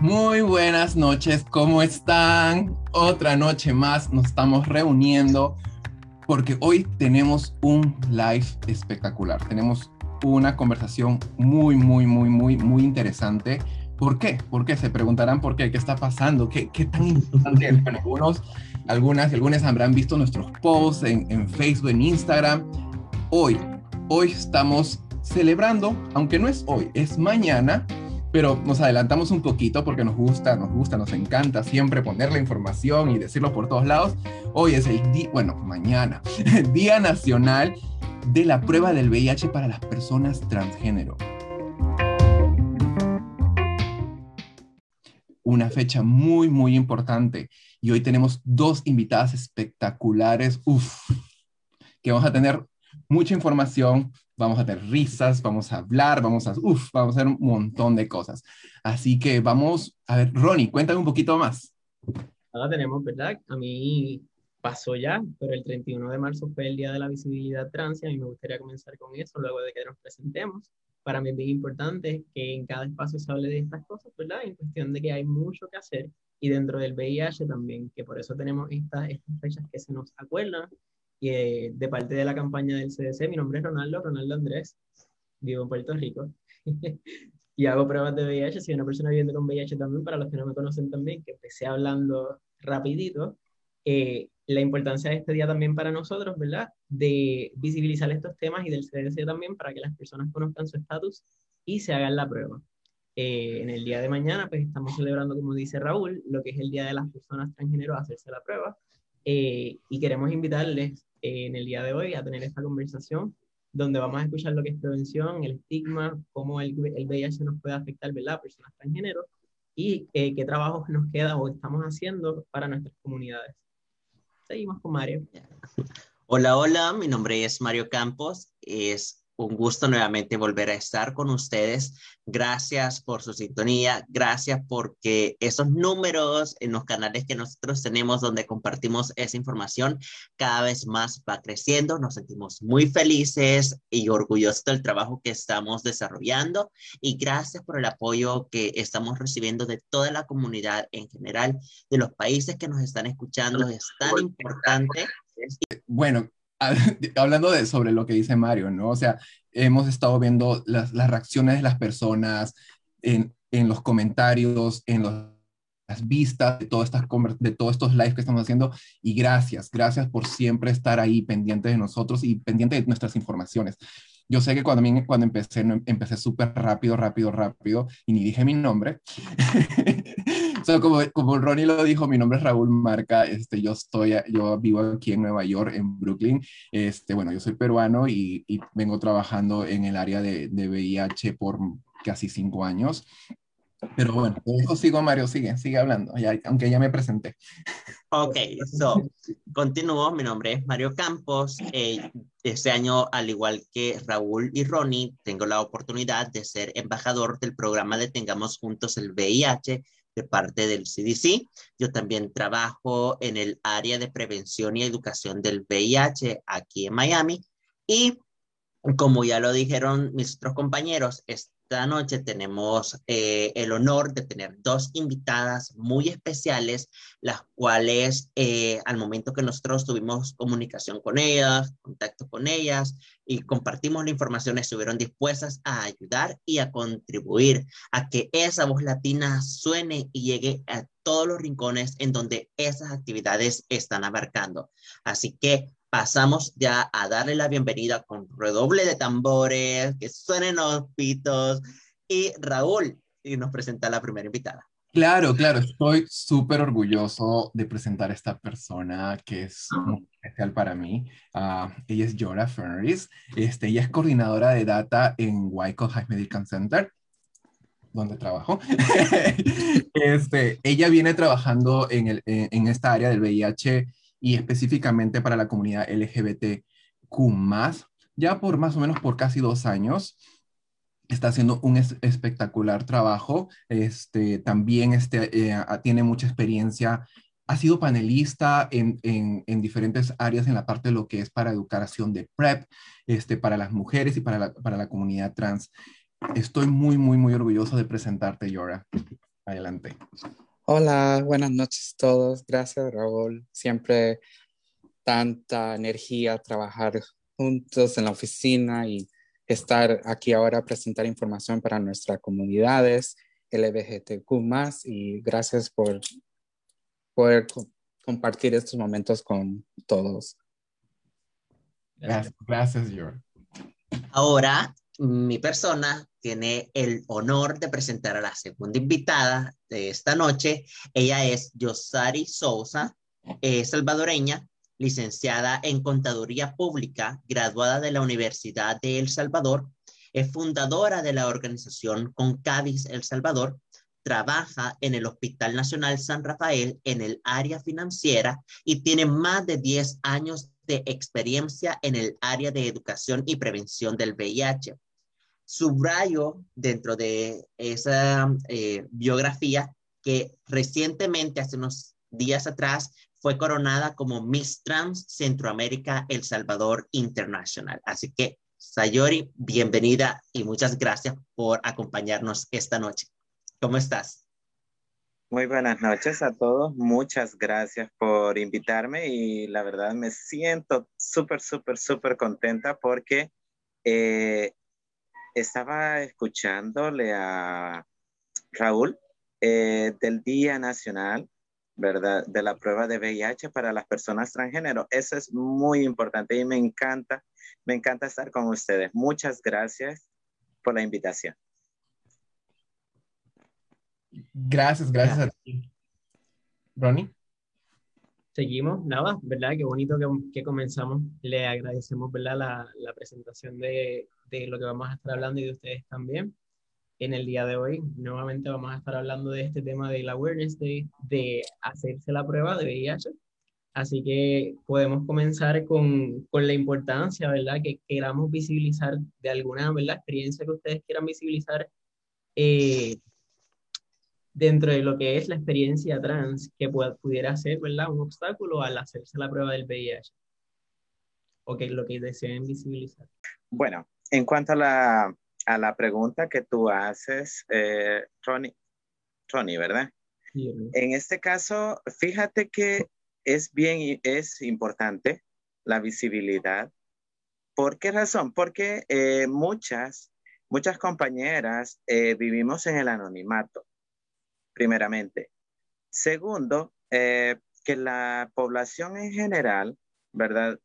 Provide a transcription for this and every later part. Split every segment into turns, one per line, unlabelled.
Muy buenas noches, ¿cómo están? Otra noche más nos estamos reuniendo porque hoy tenemos un live espectacular. Tenemos una conversación muy, muy, muy, muy, muy interesante. ¿Por qué? ¿Por qué? Se preguntarán por qué, qué está pasando, qué, tan importante es. Algunos, algunas y algunos habrán visto nuestros posts en, en Facebook, en Instagram. Hoy, hoy estamos celebrando, aunque no es hoy, es mañana, pero nos adelantamos un poquito porque nos gusta, nos gusta, nos encanta siempre poner la información y decirlo por todos lados. Hoy es el día, bueno, mañana, Día Nacional de la Prueba del VIH para las personas transgénero. Una fecha muy, muy importante. Y hoy tenemos dos invitadas espectaculares, uff, que vamos a tener mucha información, vamos a tener risas, vamos a hablar, vamos a, uf, vamos a hacer un montón de cosas. Así que vamos, a ver, Ronnie, cuéntame un poquito más.
Ahora tenemos, ¿verdad? A mí pasó ya, pero el 31 de marzo fue el Día de la Visibilidad Trans y a mí me gustaría comenzar con eso luego de que nos presentemos. Para mí es bien importante que en cada espacio se hable de estas cosas, ¿verdad? En cuestión de que hay mucho que hacer y dentro del VIH también, que por eso tenemos estas, estas fechas que se nos acuerdan y eh, de parte de la campaña del CDC. Mi nombre es Ronaldo, Ronaldo Andrés, vivo en Puerto Rico y hago pruebas de VIH. Soy una persona viviendo con VIH también, para los que no me conocen también, que empecé hablando rapidito. Eh, la importancia de este día también para nosotros, ¿verdad? De visibilizar estos temas y del CDC también para que las personas conozcan su estatus y se hagan la prueba. Eh, en el día de mañana, pues estamos celebrando, como dice Raúl, lo que es el Día de las Personas Transgénero a hacerse la prueba. y queremos invitarles en el día de hoy a tener esta conversación donde vamos a escuchar lo que es prevención, el estigma, cómo el, el VIH nos puede afectar, ¿verdad? Personas transgénero y eh, qué trabajos nos queda o estamos haciendo para nuestras comunidades. Seguimos con Mario.
Hola, hola, mi nombre es Mario Campos, un gusto nuevamente volver a estar con ustedes. Gracias por su sintonía, gracias porque esos números en los canales que nosotros tenemos donde compartimos esa información cada vez más va creciendo. Nos sentimos muy felices y orgullosos del trabajo que estamos desarrollando y gracias por el apoyo que estamos recibiendo de toda la comunidad en general, de los países que nos están escuchando. Es tan importante.
Bueno, hablando de sobre lo que dice Mario, ¿no? O sea, hemos estado viendo las, las reacciones de las personas en, en los comentarios, en las vistas de, todas estas, de todos estos lives que estamos haciendo y gracias, gracias por siempre estar ahí pendiente de nosotros y pendiente de nuestras informaciones. Yo sé que cuando, cuando empecé, empecé súper rápido, rápido, rápido y ni dije mi nombre. como, como Ronnie lo dijo, mi nombre es Raúl Marca, este, yo, estoy, yo vivo aquí en Nueva York, en Brooklyn. Este, bueno, yo soy peruano y, y vengo trabajando en el área de, de VIH por casi cinco años. Pero bueno, eso sigo, Mario, sigue, sigue hablando, ya, aunque ya me presenté.
Ok, so, continúo. Mi nombre es Mario Campos. Eh, este año, al igual que Raúl y Ronnie, tengo la oportunidad de ser embajador del programa de Tengamos Juntos el VIH de parte del CDC. Yo también trabajo en el área de prevención y educación del VIH aquí en Miami. Y como ya lo dijeron mis otros compañeros, esta noche tenemos eh, el honor de tener dos invitadas muy especiales, las cuales eh, al momento que nosotros tuvimos comunicación con ellas, contacto con ellas y compartimos la información, estuvieron dispuestas a ayudar y a contribuir a que esa voz latina suene y llegue a todos los rincones en donde esas actividades están abarcando. Así que pasamos ya a darle la bienvenida con redoble de tambores, que suenen los pitos. Y Raúl, y nos presenta la primera invitada.
Claro, claro, estoy súper orgulloso de presentar a esta persona que es muy especial para mí. Uh, ella es Jora Ferris, este, ella es coordinadora de data en Wyckoff High Medical Center, donde trabajo. este, ella viene trabajando en, el, en esta área del VIH y específicamente para la comunidad LGBTQ ya por más o menos por casi dos años. Está haciendo un espectacular trabajo. Este, también este, eh, tiene mucha experiencia. Ha sido panelista en, en, diferentes áreas en la parte de lo que es para educación de PrEP, este, para las mujeres y para la, para la comunidad trans. Estoy muy, muy, muy orgulloso de presentarte, Yora. Adelante.
Hola, buenas noches a todos. Gracias, Raúl. Siempre tanta energía trabajar juntos en la oficina y estar aquí ahora a presentar información para nuestras comunidades LGBTQ y gracias por poder compartir estos momentos con todos.
Gracias, gracias, George.
Ahora, mi persona tiene el honor de presentar a la segunda invitada de esta noche. Ella es Yosari Sousa, salvadoreña, licenciada en Contaduría Pública, graduada de la Universidad de El Salvador, es fundadora de la organización Concadis El Salvador, trabaja en el Hospital Nacional San Rafael en el área financiera y tiene más de 10 años de experiencia en el área de educación y prevención del VIH. Subrayo dentro de esa eh, biografía que recientemente, hace unos días atrás, fue coronada como Miss Trans Centroamérica El Salvador International. Así que, Sayori, bienvenida y muchas gracias por acompañarnos esta noche. ¿Cómo estás?
Muy buenas noches a todos. Muchas gracias por invitarme y la verdad me siento súper, súper, súper contenta porque eh, estaba escuchándole a Raúl eh, del Día Nacional ¿verdad? De la prueba de VIH para las personas transgénero. Eso es muy importante y me encanta, me encanta estar con ustedes. Muchas gracias por la invitación.
Gracias, gracias a ti. Ronnie.
Seguimos, nada, ¿verdad? Qué bonito que, que comenzamos. Le agradecemos, ¿verdad? La, la presentación de, de lo que vamos a estar hablando y de ustedes también en el día de hoy. Nuevamente vamos a estar hablando de este tema del awareness de, de hacerse la prueba de VIH. Así que podemos comenzar con, con, la importancia, ¿verdad? Que queramos visibilizar de alguna, ¿verdad? Experiencia que ustedes quieran visibilizar eh, dentro de lo que es la experiencia trans, que pudiera ser, ¿verdad? Un obstáculo al hacerse la prueba del VIH. O que lo que deseen visibilizar.
Bueno, en cuanto a la a la pregunta que tú haces, eh, Ronnie, ¿verdad? En este caso, fíjate que es bien, es importante la visibilidad. ¿Por qué razón? Porque eh, muchas, muchas compañeras eh, vivimos en el anonimato, primeramente. Segundo, eh, que la población en general, ¿verdad?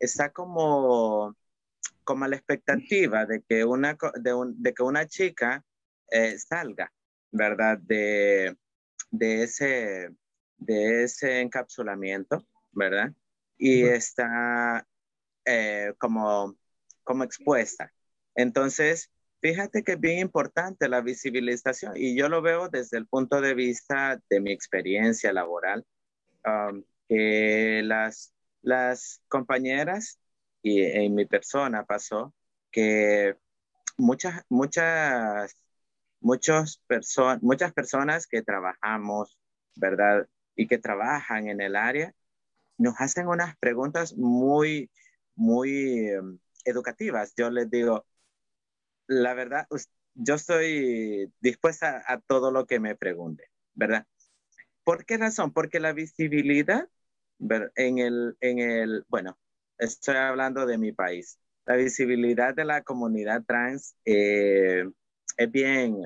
está como como la expectativa de que una, de, que una chica eh, salga, ¿verdad? De, de, ese, de ese encapsulamiento, ¿verdad? Y está eh, como, como expuesta. Entonces, fíjate que es bien importante la visibilización y yo lo veo desde el punto de vista de mi experiencia laboral, um, que las, las compañeras y en mi persona pasó que muchas, muchas, muchos muchas personas que trabajamos, ¿verdad? Y que trabajan en el área, nos hacen unas preguntas muy, muy em, educativas. Yo les digo, la verdad, yo estoy dispuesta a todo lo que me pregunte, ¿verdad? ¿Por qué razón? Porque la visibilidad en el, en el, bueno, estoy hablando de mi país. La visibilidad de la comunidad trans eh, es bien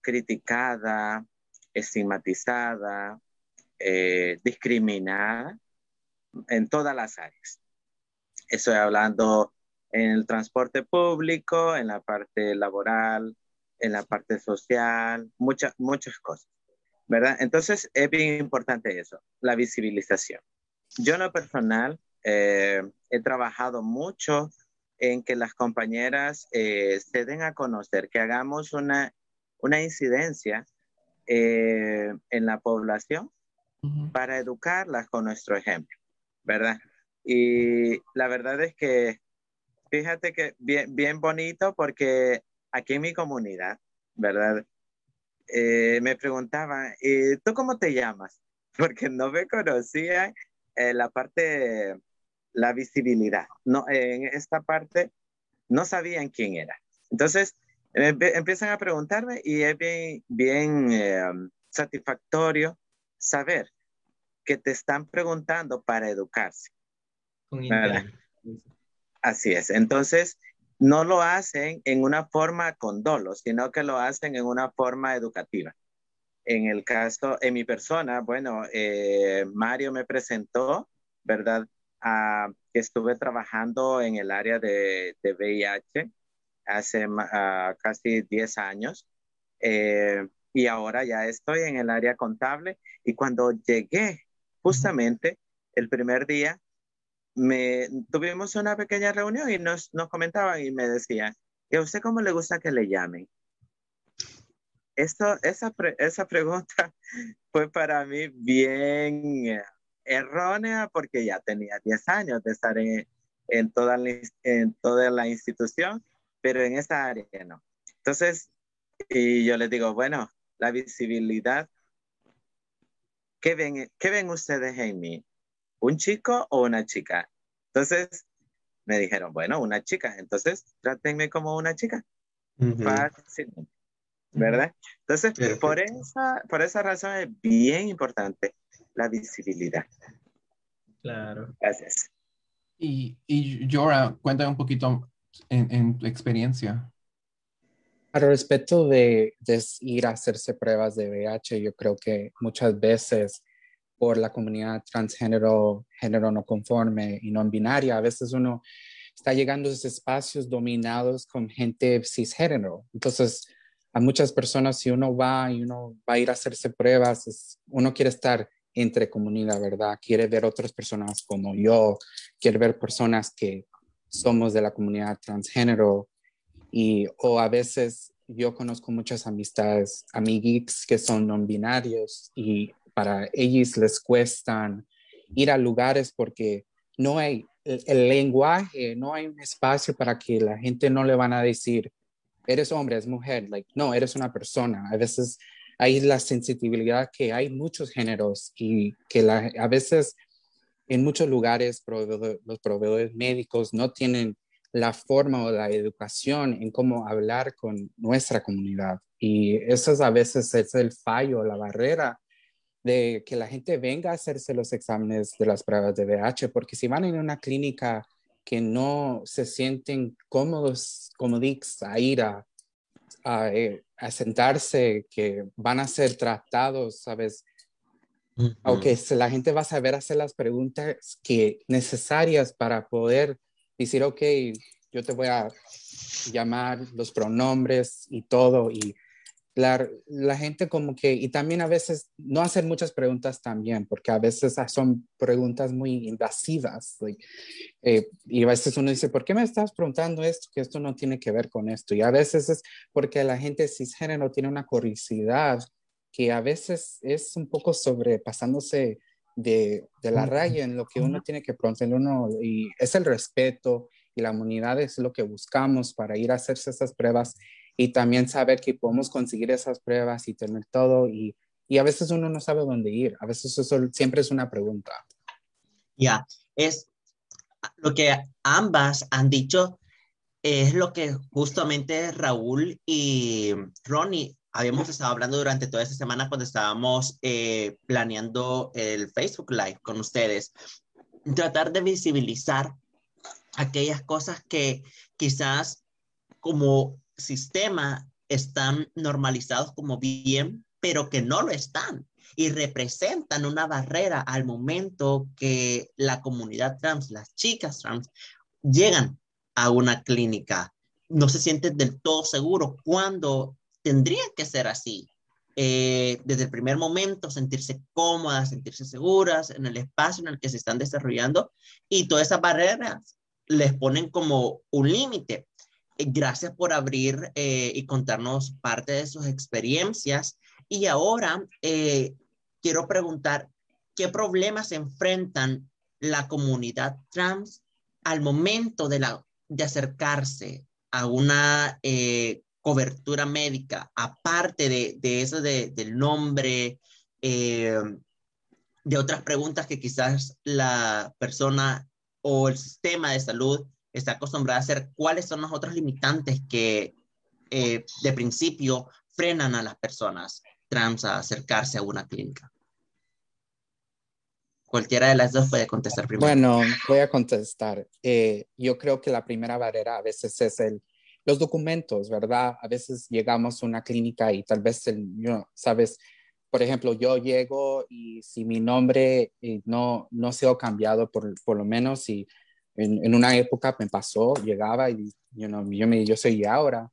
criticada, estigmatizada, eh, discriminada en todas las áreas. Estoy hablando en el transporte público, en la parte laboral, en la parte social, muchas, muchas cosas, ¿verdad? Entonces es bien importante eso, la visibilización. Yo en lo personal eh, he trabajado mucho en que las compañeras eh, se den a conocer, que hagamos una, una incidencia eh, en la población para educarlas con nuestro ejemplo, ¿verdad? Y la verdad es que, fíjate que bien, bien bonito porque aquí en mi comunidad, ¿verdad? me preguntaban, ¿y tú cómo te llamas? Porque no me conocían la parte la visibilidad. No, en esta parte no sabían quién era. Entonces, empiezan a preguntarme y es bien, bien eh, satisfactorio saber que te están preguntando para educarse. Así es. Entonces, no lo hacen en una forma con dolo, sino que lo hacen en una forma educativa. En el caso, en mi persona, bueno, eh, Mario me presentó, ¿verdad? Ah, que estuve trabajando en el área de, de VIH hace uh, casi 10 años eh, y ahora ya estoy en el área contable y cuando llegué justamente el primer día me tuvimos una pequeña reunión y nos, nos comentaban y me decían, ¿y a usted cómo le gusta que le llamen? Esto, esa, pregunta fue para mí bien errónea porque ya tenía 10 años de estar en, en, toda, la, en toda la institución, pero en esa área no. Entonces, y yo les digo, bueno, la visibilidad, ¿qué ven, qué ven ustedes en mí? ¿Un chico o una chica? Entonces, me dijeron, bueno, una chica, entonces trátenme como una chica. Fácilmente. ¿Verdad? Entonces, por esa, por esa razón es bien importante la visibilidad.
Claro.
Gracias.
Y, y Jora, cuéntame un poquito en, tu experiencia.
Al respecto de, de, ir a hacerse pruebas de VIH, yo creo que muchas veces por la comunidad transgénero, género no conforme y no binaria, a veces uno está llegando a esos espacios dominados con gente cisgénero. Entonces, a muchas personas, si uno va y uno va a ir a hacerse pruebas, uno quiere estar entre comunidad, ¿verdad? Quiere ver otras personas como yo, quiere ver personas que somos de la comunidad transgénero y o a veces yo conozco muchas amistades, amiguitos que son no binarios y para ellos les cuestan ir a lugares porque no hay el, lenguaje, no hay un espacio para que la gente no le van a decir, eres hombre, es mujer, like, no, eres una persona. A veces hay la sensibilidad que hay muchos géneros y que a veces en muchos lugares los proveedores médicos no tienen la forma o la educación en cómo hablar con nuestra comunidad. Y eso es a veces es el fallo, la barrera de que la gente venga a hacerse los exámenes de las pruebas de VIH, porque si van en una clínica que no se sienten cómodos, comodix a ir a, eh, a, sentarse, que van a ser tratados, ¿sabes? Aunque la gente va a saber hacer las preguntas que necesarias para poder decir, ok, yo te voy a llamar los pronombres y todo, y la, la, gente como que, y también a veces no hacer muchas preguntas también, porque a veces son preguntas muy invasivas. Eh, y a veces uno dice, ¿por qué me estás preguntando esto? Que esto no tiene que ver con esto. Y a veces es porque la gente cisgénero tiene una curiosidad que a veces es un poco sobrepasándose de, de la raya en lo que uno tiene que preguntar uno, y es el respeto y la humanidad es lo que buscamos para ir a hacerse esas pruebas y también saber que podemos conseguir esas pruebas y tener todo y, y a veces uno no sabe dónde ir, a veces eso siempre es una pregunta.
Ya, es lo que ambas han dicho, es lo que justamente Raúl y Ronnie habíamos estado hablando durante toda esta semana cuando estábamos eh, planeando el Facebook Live con ustedes. Tratar de visibilizar aquellas cosas que quizás como sistema están normalizados como bien, pero que no lo están y representan una barrera al momento que la comunidad trans, las chicas trans, llegan a una clínica. No se sienten del todo seguros cuando tendrían que ser así. Eh, desde el primer momento, sentirse cómodas, sentirse seguras en el espacio en el que se están desarrollando y todas esas barreras les ponen como un límite gracias por abrir eh, y contarnos parte de sus experiencias. Y ahora eh, quiero preguntar, ¿qué problemas enfrentan la comunidad trans al momento de, la, de acercarse a una eh, cobertura médica, aparte de, de eso de, del nombre, de otras preguntas que quizás la persona o el sistema de salud está acostumbrada a hacer, cuáles son los otros limitantes que eh, de principio frenan a las personas trans a acercarse a una clínica? Cualquiera de las dos puede contestar primero.
Bueno, voy a contestar. Eh, yo creo que la primera barrera a veces es el, los documentos, ¿verdad? A veces llegamos a una clínica y tal vez, el, sabes, por ejemplo, yo llego y si mi nombre eh, no, no ha cambiado, por, por lo menos si en, en, una época me pasó, llegaba y you know, yo, me, yo soy ahora,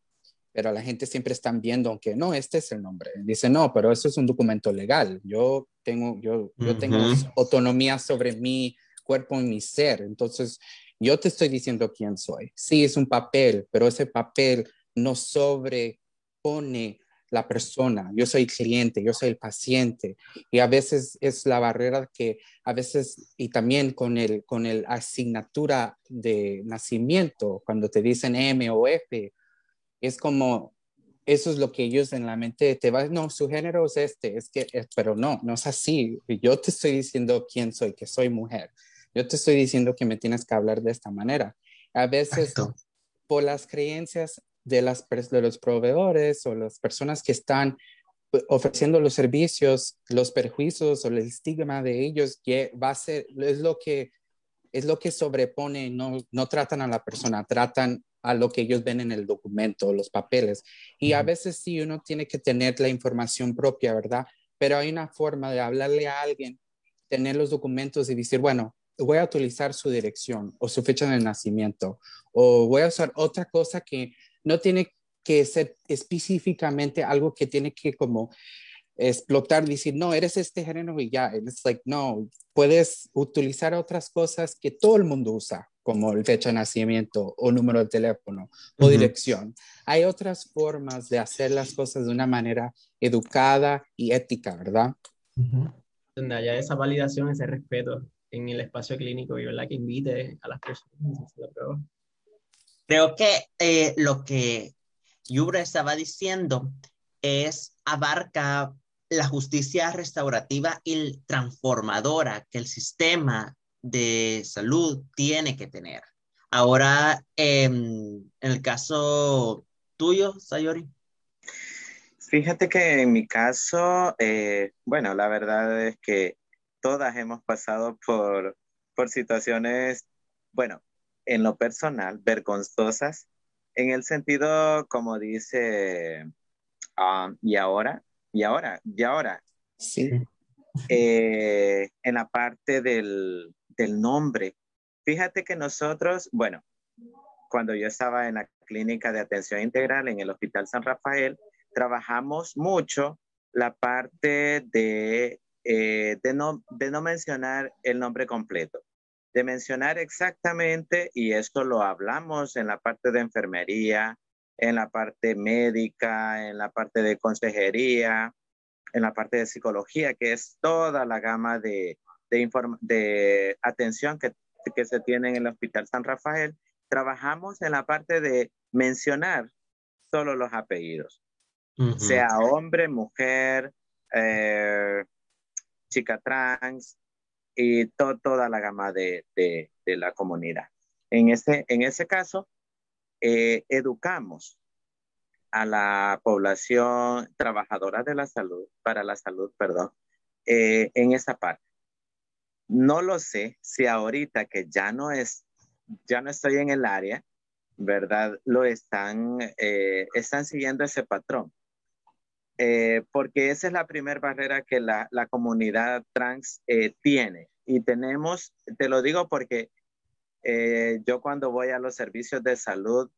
pero la gente siempre está viendo, aunque no, este es el nombre. Dice, no, pero eso es un documento legal. Yo tengo, yo, yo tengo autonomía sobre mi cuerpo y mi ser. Entonces, yo te estoy diciendo quién soy. Sí, es un papel, pero ese papel no sobrepone la persona. Yo soy cliente, yo soy el paciente. Y a veces es la barrera que a veces, y también con el, con el asignatura de nacimiento, cuando te dicen M o F, es como, eso es lo que ellos en la mente te van, no, su género es este, es que, pero no, no es así. Yo te estoy diciendo quién soy, que soy mujer. Yo te estoy diciendo que me tienes que hablar de esta manera. A veces, por las creencias de, las, de los proveedores o las personas que están pues, ofreciendo los servicios, los perjuicios o el estigma de ellos, que va a ser, es lo que, es lo que sobrepone, no, no tratan a la persona, tratan a lo que ellos ven en el documento, los papeles. Y a veces sí uno tiene que tener la información propia, ¿verdad? Pero hay una forma de hablarle a alguien, tener los documentos y decir, bueno, voy a utilizar su dirección o su fecha de nacimiento o voy a usar otra cosa que no tiene que ser específicamente algo que tiene que como explotar, decir, no, eres este género y ya. Es like, no, puedes utilizar otras cosas que todo el mundo usa, como el fecha de nacimiento o número de teléfono o dirección. Hay otras formas de hacer las cosas de una manera educada y ética, ¿verdad?
Donde haya esa validación, ese respeto en el espacio clínico y ¿verdad? que invite a las personas a hacer la prueba.
Creo que eh, lo que Yubra estaba diciendo es abarca la justicia restaurativa y transformadora que el sistema de salud tiene que tener. Ahora, em, en el caso tuyo, Sayori.
Fíjate que en mi caso, eh, bueno, la verdad es que todas hemos pasado por, por situaciones, bueno, en lo personal, vergonzosas, en el sentido, como dice, ah, y ahora, y ahora, y ahora.
Sí.
Eh, en la parte del, del nombre. Fíjate que nosotros, bueno, cuando yo estaba en la clínica de atención integral en el Hospital San Rafael, trabajamos mucho la parte de, eh, de, no, de no mencionar el nombre completo, de mencionar exactamente, y esto lo hablamos en la parte de enfermería, en la parte médica, en la parte de consejería, en la parte de psicología, que es toda la gama de, de, de atención que, que se tiene en el Hospital San Rafael. Trabajamos en la parte de mencionar solo los apellidos, sea hombre, mujer, eh, chica trans y toda la gama de, de, de, la comunidad. En ese, en ese caso, eh, educamos a la población trabajadora de la salud, para la salud, perdón, eh, en esa parte. No lo sé si ahorita que ya no es, ya no estoy en el área, ¿verdad? Lo están, eh, están siguiendo ese patrón. Porque esa es la primera barrera que la, la comunidad trans tiene. Y tenemos, te lo digo porque eh, yo cuando voy a los servicios de salud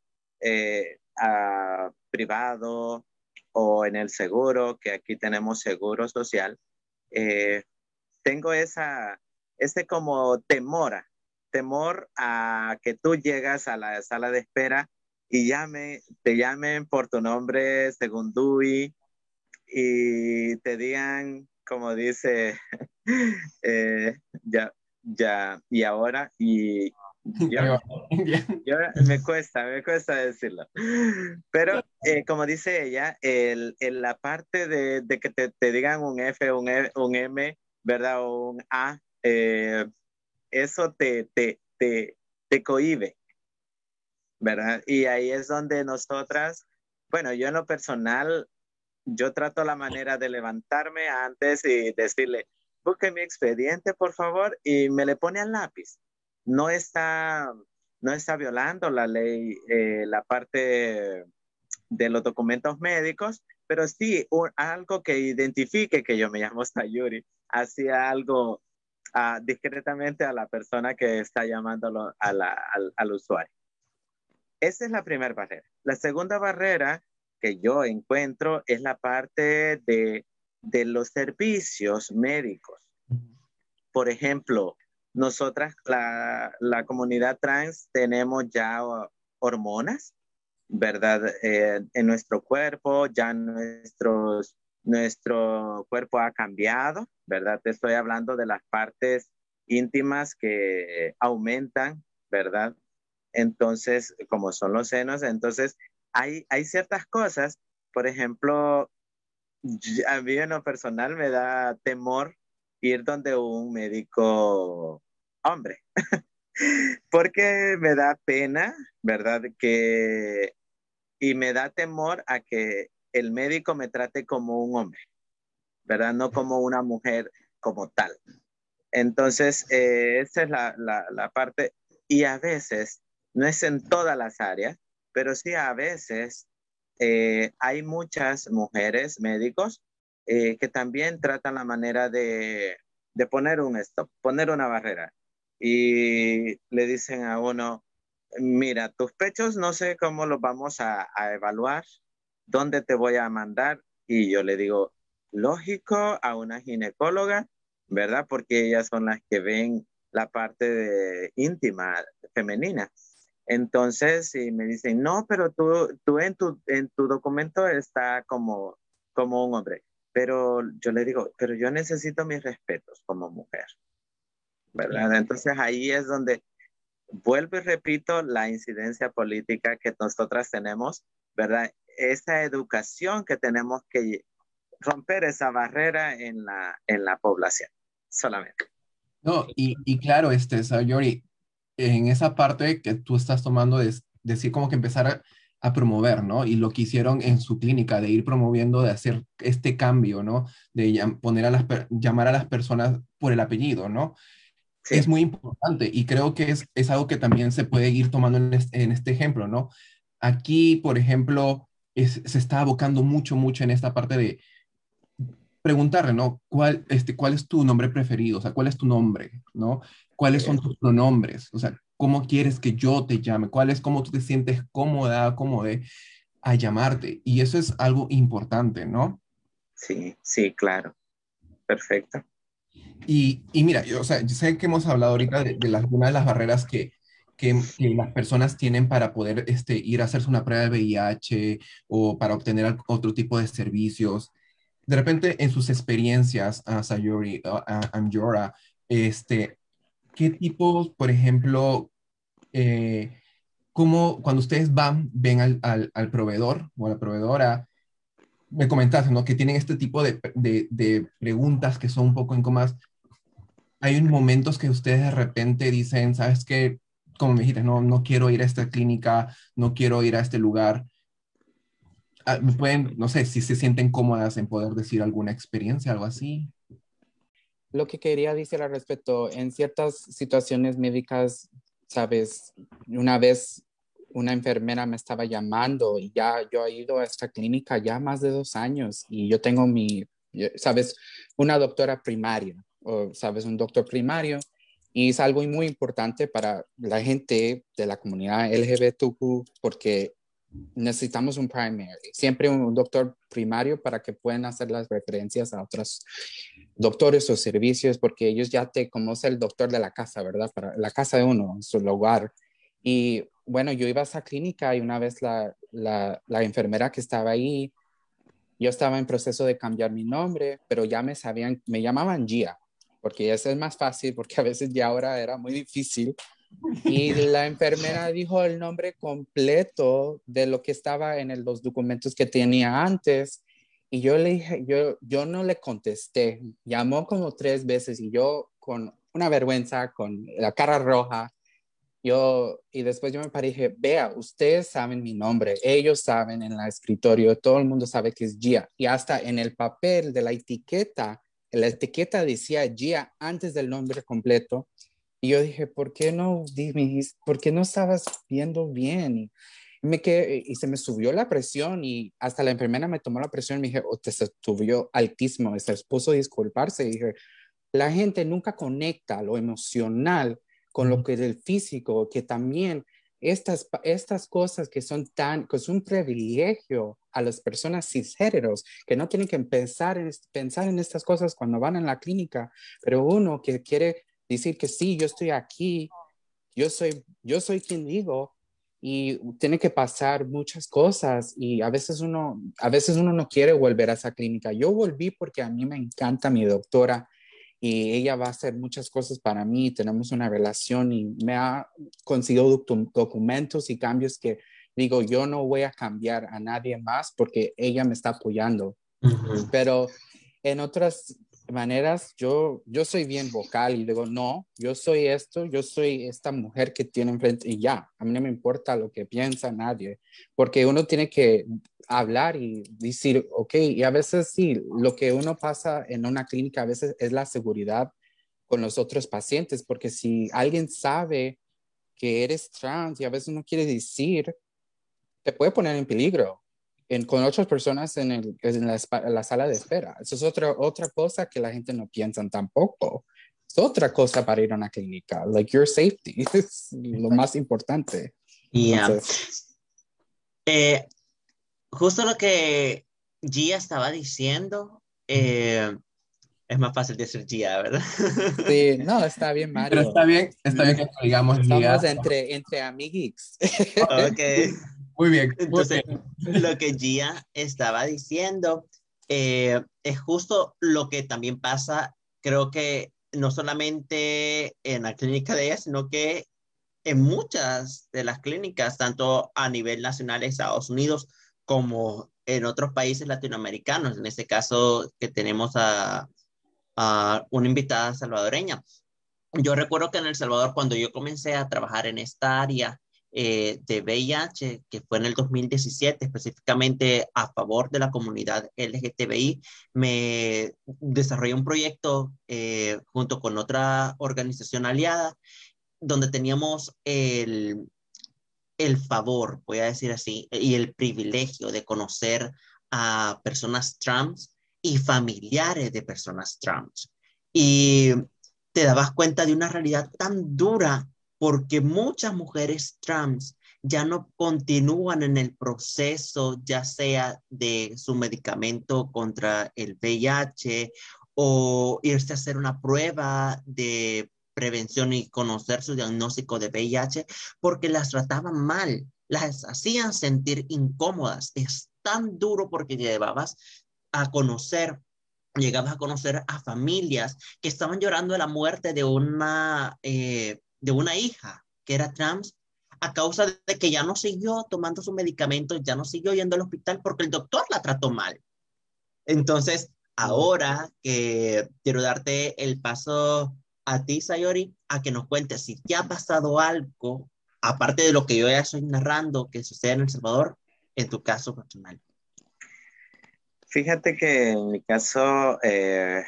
eh, a privado o en el seguro, que aquí tenemos seguro social, eh, tengo esa, ese como temor, temor a que tú llegas a la sala de espera y llame, te llamen por tu nombre según Dewey y te digan, como dice, ya, ya, y ahora, y, yo, me cuesta, me cuesta decirlo. Pero eh, como dice ella, el, la parte de, de que te, te, digan un F, un, e, un M, ¿verdad? O un A, eh, eso te, te, te, te cohibe, ¿verdad? Y ahí es donde nosotras, bueno, yo en lo personal, yo trato la manera de levantarme antes y decirle, busque mi expediente, por favor, y me le pone al lápiz. No está, no está violando la ley, eh, la parte de los documentos médicos, pero sí algo que identifique que yo me llamo Sayuri, hacía algo uh, discretamente a la persona que está llamándolo al, al usuario. Esa es la primera barrera. La segunda barrera que yo encuentro es la parte de, de los servicios médicos. Por ejemplo, nosotras, la, la comunidad trans, tenemos ya hormonas, ¿verdad? Eh, en nuestro cuerpo, ya nuestros, nuestro cuerpo ha cambiado, ¿verdad? Te estoy hablando de las partes íntimas que aumentan, ¿verdad? Entonces, como son los senos, entonces hay, ciertas cosas, por ejemplo, a mí en lo personal me da temor ir donde un médico hombre, porque me da pena, ¿verdad? Que, y me da temor a que el médico me trate como un hombre, ¿verdad? No como una mujer como tal. Entonces, eh, esa es la, parte, y a veces, no es en todas las áreas, pero sí a veces eh, hay muchas mujeres médicos eh, que también tratan la manera de, de poner un stop, poner una barrera. Y le dicen a uno, mira, tus pechos no sé cómo los vamos a, evaluar, dónde te voy a mandar. Y yo le digo, lógico, a una ginecóloga, ¿verdad? Porque ellas son las que ven la parte íntima femenina. Entonces, si me dicen, no, pero tú, tú en, tu, en tu documento está como, como un hombre. Pero yo le digo, pero yo necesito mis respetos como mujer. ¿Verdad? Entonces ahí es donde vuelvo y repito la incidencia política que nosotras tenemos, ¿verdad? Esa educación que tenemos que romper esa barrera en la, en la población, solamente.
No, y, y claro, este, Sayori, en esa parte que tú estás tomando es decir como que empezar a, promover, ¿no? Y lo que hicieron en su clínica, de ir promoviendo, de hacer este cambio, ¿no? De poner a las, llamar a las personas por el apellido, ¿no? Es muy importante y creo que es, es, algo que también se puede ir tomando en este, en este ejemplo, ¿no? Aquí, por ejemplo, se está abocando mucho, mucho en esta parte de preguntarle, ¿no? ¿Cuál, este, ¿Cuál es tu nombre preferido? O sea, ¿cuál es tu nombre? ¿No? ¿Cuáles son tus pronombres? O sea, ¿cómo quieres que yo te llame? ¿Cuál es cómo tú te sientes cómoda, cómodo a llamarte? Y eso es algo importante, ¿no?
Sí, sí, claro. Perfecto.
Y, y mira, yo, o sea, yo sé que hemos hablado ahorita de, de las, una de las barreras que, que, que, las personas tienen para poder este, ir a hacerse una prueba de VIH o para obtener otro tipo de servicios de repente en sus experiencias a Sayori, a Amjora, este, ¿qué tipos, por ejemplo, eh, cómo cuando ustedes van, ven al, al, al, proveedor o a la proveedora, me comentaste, ¿no? Que tienen este tipo de, de, de preguntas que son un poco incómodas. Hay un momentos que ustedes de repente dicen, ¿sabes qué? Como me dijiste, no, no quiero ir a esta clínica, no quiero ir a este lugar. Ah, pueden, no sé, si se sienten cómodas en poder decir alguna experiencia, algo así.
Lo que quería decir al respecto, en ciertas situaciones médicas, sabes, una vez una enfermera me estaba llamando y ya yo he ido a esta clínica ya más de dos años y yo tengo mi, sabes, una doctora primaria o, sabes, un doctor primario y es algo muy importante para la gente de la comunidad LGBTQ porque necesitamos un primary, siempre un doctor primario para que puedan hacer las referencias a otros doctores o servicios, porque ellos ya te conocen el doctor de la casa, ¿verdad? Para la casa de uno, su lugar. Y bueno, yo iba a esa clínica y una vez la, la, enfermera que estaba ahí, yo estaba en proceso de cambiar mi nombre, pero ya me sabían, me llamaban Gia, porque eso es más fácil, porque a veces ya ahora era muy difícil y la enfermera dijo el nombre completo de lo que estaba en los documentos que tenía antes. Y yo le dije, yo, yo no le contesté. Llamó como tres veces y yo con una vergüenza, con la cara roja, yo, y después yo me paré y dije, vea, ustedes saben mi nombre, ellos saben en el escritorio, todo el mundo sabe que es Gia. Y hasta en el papel de la etiqueta, la etiqueta decía Gia antes del nombre completo. Y yo dije, ¿por qué no, por qué no estabas viendo bien? Y, me quedé, y se me subió la presión y hasta la enfermera me tomó la presión y me dije, oh, te subió altísimo, se puso a disculparse y dije, la gente nunca conecta lo emocional con lo que es el físico, que también estas, estas cosas que son tan, que es un privilegio a las personas cisgéneros, que no tienen que pensar en, pensar en estas cosas cuando van a la clínica, pero uno que quiere decir que sí, yo estoy aquí, yo soy, yo soy quien digo, y tiene que pasar muchas cosas y a veces uno, a veces uno no quiere volver a esa clínica. Yo volví porque a mí me encanta mi doctora, y ella va a hacer muchas cosas para mí, tenemos una relación y me ha conseguido documentos y cambios que digo, yo no voy a cambiar a nadie más porque ella me está apoyando. Pero en otras maneras, yo, yo soy bien vocal y digo, no, yo soy esto, yo soy esta mujer que tiene enfrente y ya, a mí no me importa lo que piensa nadie, porque uno tiene que hablar y decir, ok, y a veces sí, lo que uno pasa en una clínica a veces es la seguridad con los otros pacientes, porque si alguien sabe que eres trans y a veces no quiere decir, te puede poner en peligro con otras personas en, el, en la, sala de espera. Eso es otra, otra cosa que la gente no piensa tampoco. Es otra cosa para ir a una clínica. Like your safety es lo más importante.
Yeah. Eh, justo lo que Gia estaba diciendo, eh, es más fácil decir Gia, ¿verdad?
Sí, no, está bien, Mario.
Pero está bien, está bien que digamos
Estamos entre, entre amiguis.
Ok.
Muy bien.
Entonces, lo que Gia estaba diciendo eh, es justo lo que también pasa, creo que no solamente en la clínica de ella, sino que en muchas de las clínicas, tanto a nivel nacional de Estados Unidos como en otros países latinoamericanos. En este caso que tenemos a, a una invitada salvadoreña. Yo recuerdo que en El Salvador, cuando yo comencé a trabajar en esta área, eh, de VIH, que fue en el 2017, específicamente a favor de la comunidad LGTBI, me desarrollé un proyecto eh, junto con otra organización aliada, donde teníamos el, el favor, voy a decir así, y el privilegio de conocer a personas trans y familiares de personas trans. Y te dabas cuenta de una realidad tan dura porque muchas mujeres trans ya no continúan en el proceso, ya sea de su medicamento contra el VIH o irse a hacer una prueba de prevención y conocer su diagnóstico de VIH, porque las trataban mal, las hacían sentir incómodas. Es tan duro porque llevabas a conocer llegabas a conocer a familias que estaban llorando de la muerte de una eh, de una hija que era trans a causa de que ya no siguió tomando sus medicamentos, ya no siguió yendo al hospital porque el doctor la trató mal. Entonces, ahora que quiero darte el paso a ti, Sayori, a que nos cuentes si te ha pasado algo, aparte de lo que yo ya estoy narrando que sucede en El Salvador, en tu caso personal.
Fíjate que en mi caso, eh,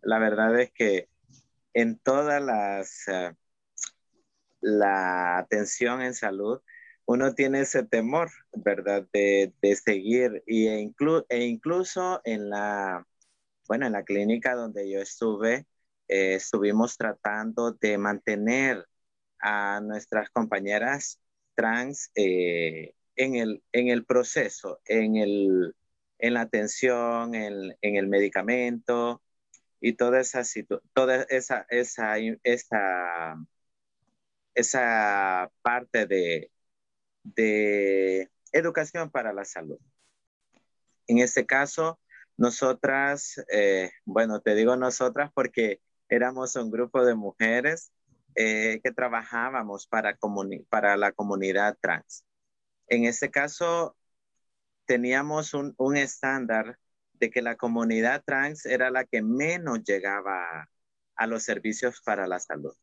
la verdad es que en todas las eh, la atención en salud, uno tiene ese temor, ¿verdad? De, seguir y, e, e, incluso en la, bueno, en la clínica donde yo estuve, eh, estuvimos tratando de mantener a nuestras compañeras trans eh, en, el, en el proceso, en, el, en la atención, en, en el medicamento y toda esa, toda esa, esa, esa esa parte de, de educación para la salud. En este caso, nosotras, eh, bueno, te digo nosotras porque éramos un grupo de mujeres eh, que trabajábamos para, para la comunidad trans. En este caso, teníamos un, un, estándar de que la comunidad trans era la que menos llegaba a los servicios para la salud.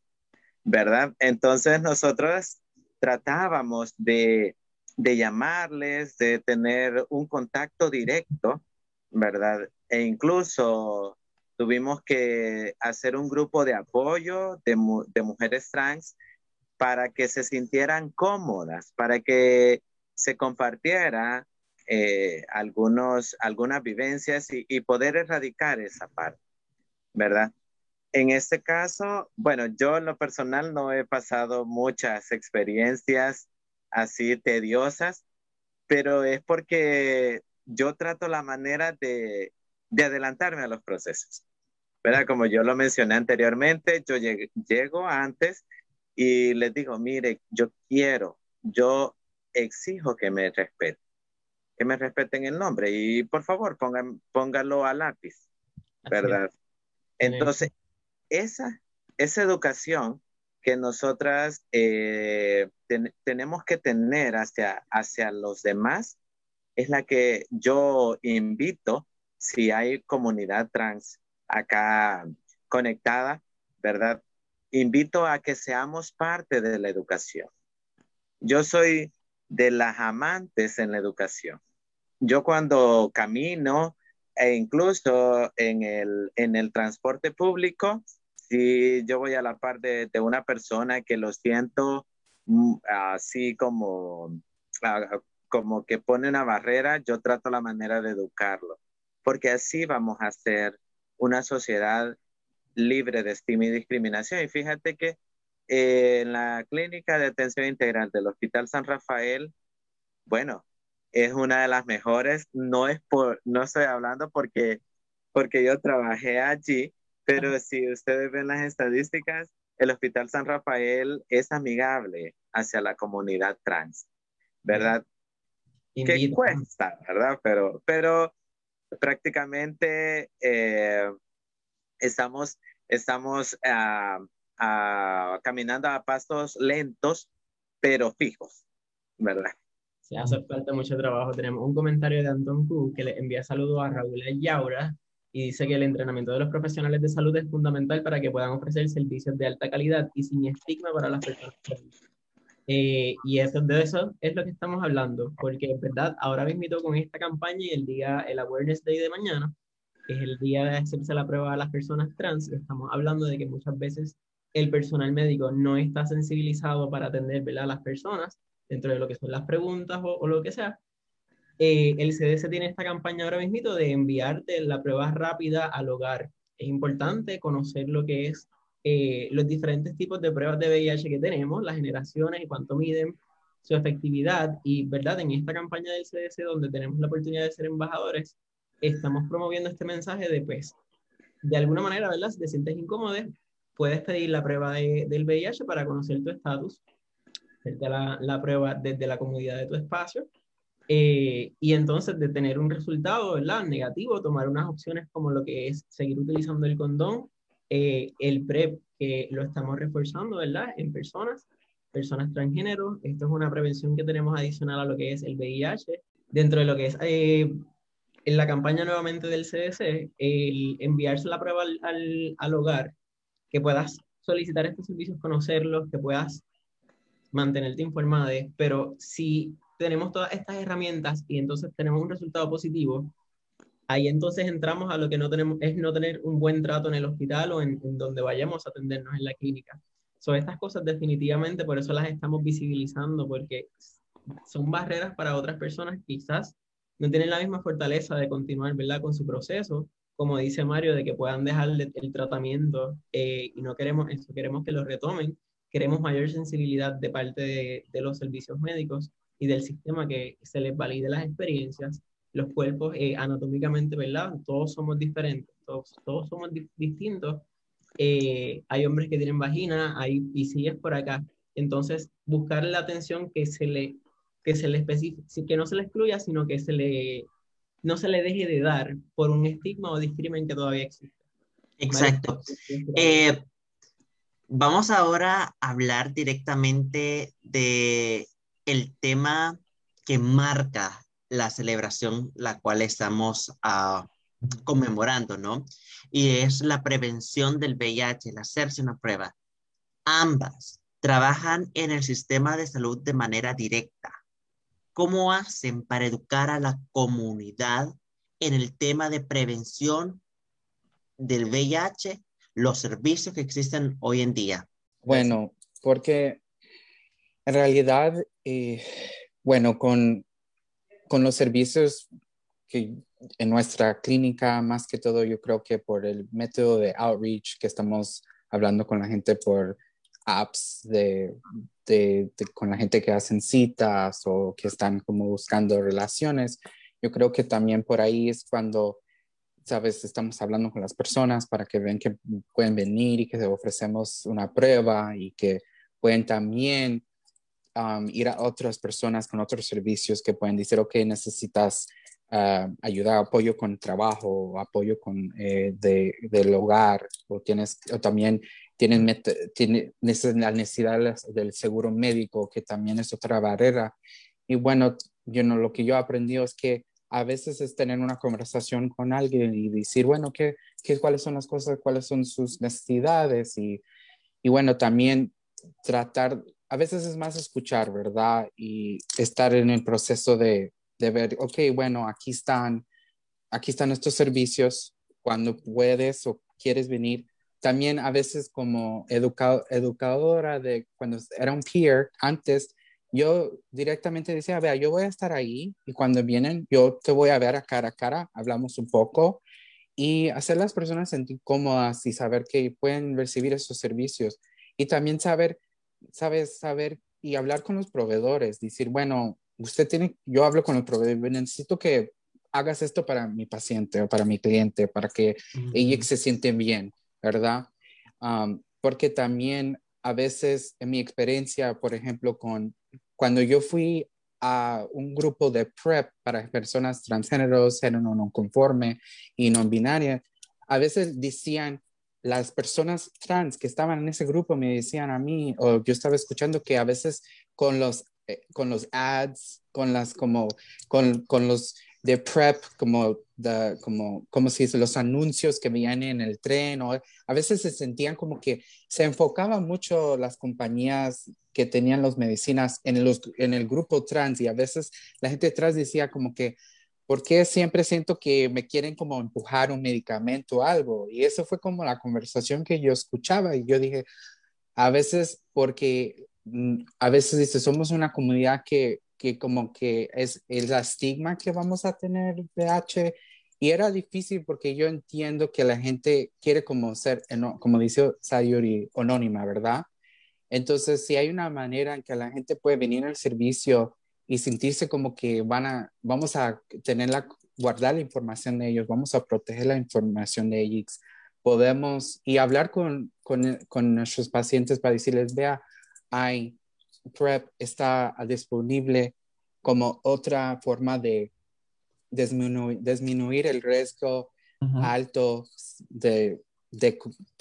¿Verdad? Entonces nosotros tratábamos de, de llamarles, de tener un contacto directo, ¿verdad? E incluso tuvimos que hacer un grupo de apoyo de, de mujeres trans para que se sintieran cómodas, para que se compartiera eh, algunos, algunas vivencias y, y, poder erradicar esa parte, ¿verdad? En este caso, bueno, yo en lo personal no he pasado muchas experiencias así tediosas, pero es porque yo trato la manera de, de adelantarme a los procesos, ¿verdad? Como yo lo mencioné anteriormente, yo llego antes y les digo, mire, yo quiero, yo exijo que me respeten que me respeten el nombre y por favor pongan, póngalo a lápiz, ¿verdad? Entonces, esa, esa educación que nosotras eh, tenemos que tener hacia, hacia los demás es la que yo invito, si hay comunidad trans acá conectada, ¿verdad? Invito a que seamos parte de la educación. Yo soy de las amantes en la educación. Yo cuando camino e incluso en el, en el transporte público, si yo voy a la par de, de una persona que lo siento mm, así como, ah, como que pone una barrera, yo trato la manera de educarlo, porque así vamos a ser una sociedad libre de estima y discriminación. Y fíjate que en la clínica de atención integral del Hospital San Rafael, bueno, es una de las mejores. No es por, no estoy hablando porque, porque yo trabajé allí, pero si ustedes ven las estadísticas, el Hospital San Rafael es amigable hacia la comunidad trans, ¿verdad? Que cuesta, ¿verdad? Pero, pero prácticamente eh, estamos, estamos uh, caminando a pasos lentos, pero fijos, ¿verdad?
Se hace falta mucho trabajo. Tenemos un comentario de Anton Q que le envía saludos a Raúl Yaura y dice que el entrenamiento de los profesionales de salud es fundamental para que puedan ofrecer servicios de alta calidad y sin estigma para las personas. Eh, y eso, de eso es lo que estamos hablando, porque en verdad ahora mismo con esta campaña y el día, el Awareness Day de mañana, que es el día de hacerse la prueba a las personas trans, estamos hablando de que muchas veces el personal médico no está sensibilizado para atender a las personas dentro de lo que son las preguntas o, lo que sea. Eh, el CDC tiene esta campaña ahora mismo de enviarte la prueba rápida al hogar. Es importante conocer lo que es eh, los diferentes tipos de pruebas de VIH que tenemos, las generaciones y cuánto miden, su efectividad. Y, ¿verdad? En esta campaña del CDC, donde tenemos la oportunidad de ser embajadores, estamos promoviendo este mensaje de, pues, de alguna manera, ¿verdad? Si te sientes incómodo, puedes pedir la prueba de, del VIH para conocer tu estatus, hacerte la, la, prueba desde la comodidad de tu espacio. Eh, y entonces de tener un resultado negativo, tomar unas opciones como lo que es seguir utilizando el condón, eh, el PrEP, que lo estamos reforzando en personas, personas transgénero. Esto es una prevención que tenemos adicional a lo que es el VIH. Dentro de lo que es eh, en la campaña nuevamente del CDC, el enviarse la prueba al, al, al hogar que puedas solicitar estos servicios, conocerlos, que puedas mantenerte informada, pero si tenemos todas estas herramientas y entonces tenemos un resultado positivo, ahí entonces entramos a lo que no tenemos, es no tener un buen trato en el hospital o en, donde vayamos a atendernos en la clínica. Son estas cosas definitivamente, por eso las estamos visibilizando, porque son barreras para otras personas quizás no tienen la misma fortaleza de continuar, ¿verdad?, con su proceso como dice Mario, de que puedan dejar el tratamiento eh, y no queremos eso, queremos que lo retomen, queremos mayor sensibilidad de parte de, los servicios médicos y del sistema que se les valide las experiencias. Los cuerpos eh, anatómicamente, ¿verdad? Todos somos diferentes, todos, todos somos distintos. Eh, hay hombres que tienen vagina, hay piscinas por acá. Entonces, buscar la atención que se le que se le que no se le excluya, sino que se le no se le deje de dar por un estigma o discrimen que todavía existe.
Exacto. Eh, vamos ahora a hablar directamente de el tema que marca la celebración la cual estamos uh, conmemorando, ¿no? Y es la prevención del VIH, el hacerse una prueba. ambas trabajan en el sistema de salud de manera directa. ¿Cómo hacen para educar a la comunidad en el tema de prevención del VIH, los servicios que existen hoy en día?
Bueno, porque en realidad, eh, bueno, con, con los servicios que en nuestra clínica, más que todo, yo creo que por el método de outreach que estamos hablando con la gente por apps de, de, con la gente que hacen citas o que están como buscando relaciones. Yo creo que también por ahí es cuando, sabes, estamos hablando con las personas para que ven que pueden venir y que ofrecemos una prueba y que pueden también ir a otras personas con otros servicios que pueden decir, ok, necesitas uh, ayuda, apoyo con trabajo, apoyo con eh, de, del hogar, o tienes, o también tienen, tiene la necesidad del seguro médico, que también es otra barrera. Y bueno, yo lo que yo he aprendido es que a veces es tener una conversación con alguien y decir, bueno, ¿qué, qué, cuáles son las cosas, cuáles son sus necesidades? Y, y bueno, también tratar, a veces es más escuchar, ¿verdad? Y estar en el proceso de, de ver, ok, bueno, aquí están, aquí están estos servicios, cuando puedes o quieres venir. También a veces como educadora de cuando era un peer antes, yo directamente decía, vea, yo voy a estar ahí y cuando vienen, yo te voy a ver a cara a cara, hablamos un poco y hacer las personas sentir cómodas y saber que pueden recibir esos servicios y también saber, sabes, saber y hablar con los proveedores, decir, bueno, usted tiene, yo hablo con el proveedor, necesito que hagas esto para mi paciente o para mi cliente, para que ellos se sienten bien, ¿verdad? porque también a veces en mi experiencia, por ejemplo, con cuando yo fui a un grupo de PrEP para personas transgéneros, género no conforme y no binaria, a veces decían, las personas trans que estaban en ese grupo me decían a mí, o yo estaba escuchando que a veces con los eh, con los ads, con las como, con, con los de prep, como, como, como si los anuncios que veían en el tren, o a veces se sentían como que se enfocaban mucho las compañías que tenían las medicinas en, los, en el grupo trans y a veces la gente trans decía como que, ¿por qué siempre siento que me quieren como empujar un medicamento o algo? Y eso fue como la conversación que yo escuchaba y yo dije, a veces porque Mm, a veces dice, somos una comunidad que, que como que es el estigma que vamos a tener VH y era difícil porque yo entiendo que la gente quiere como ser, como dice Sayuri, anónima, ¿verdad? Entonces, si hay una manera en que la gente puede venir al servicio y sentirse como que van a, vamos a tener la, guardar la información de ellos, vamos a proteger la información de ellos, podemos, y hablar con, con, con nuestros pacientes para decirles, vea, hay PrEP está disponible como otra forma de disminuir, el riesgo alto de,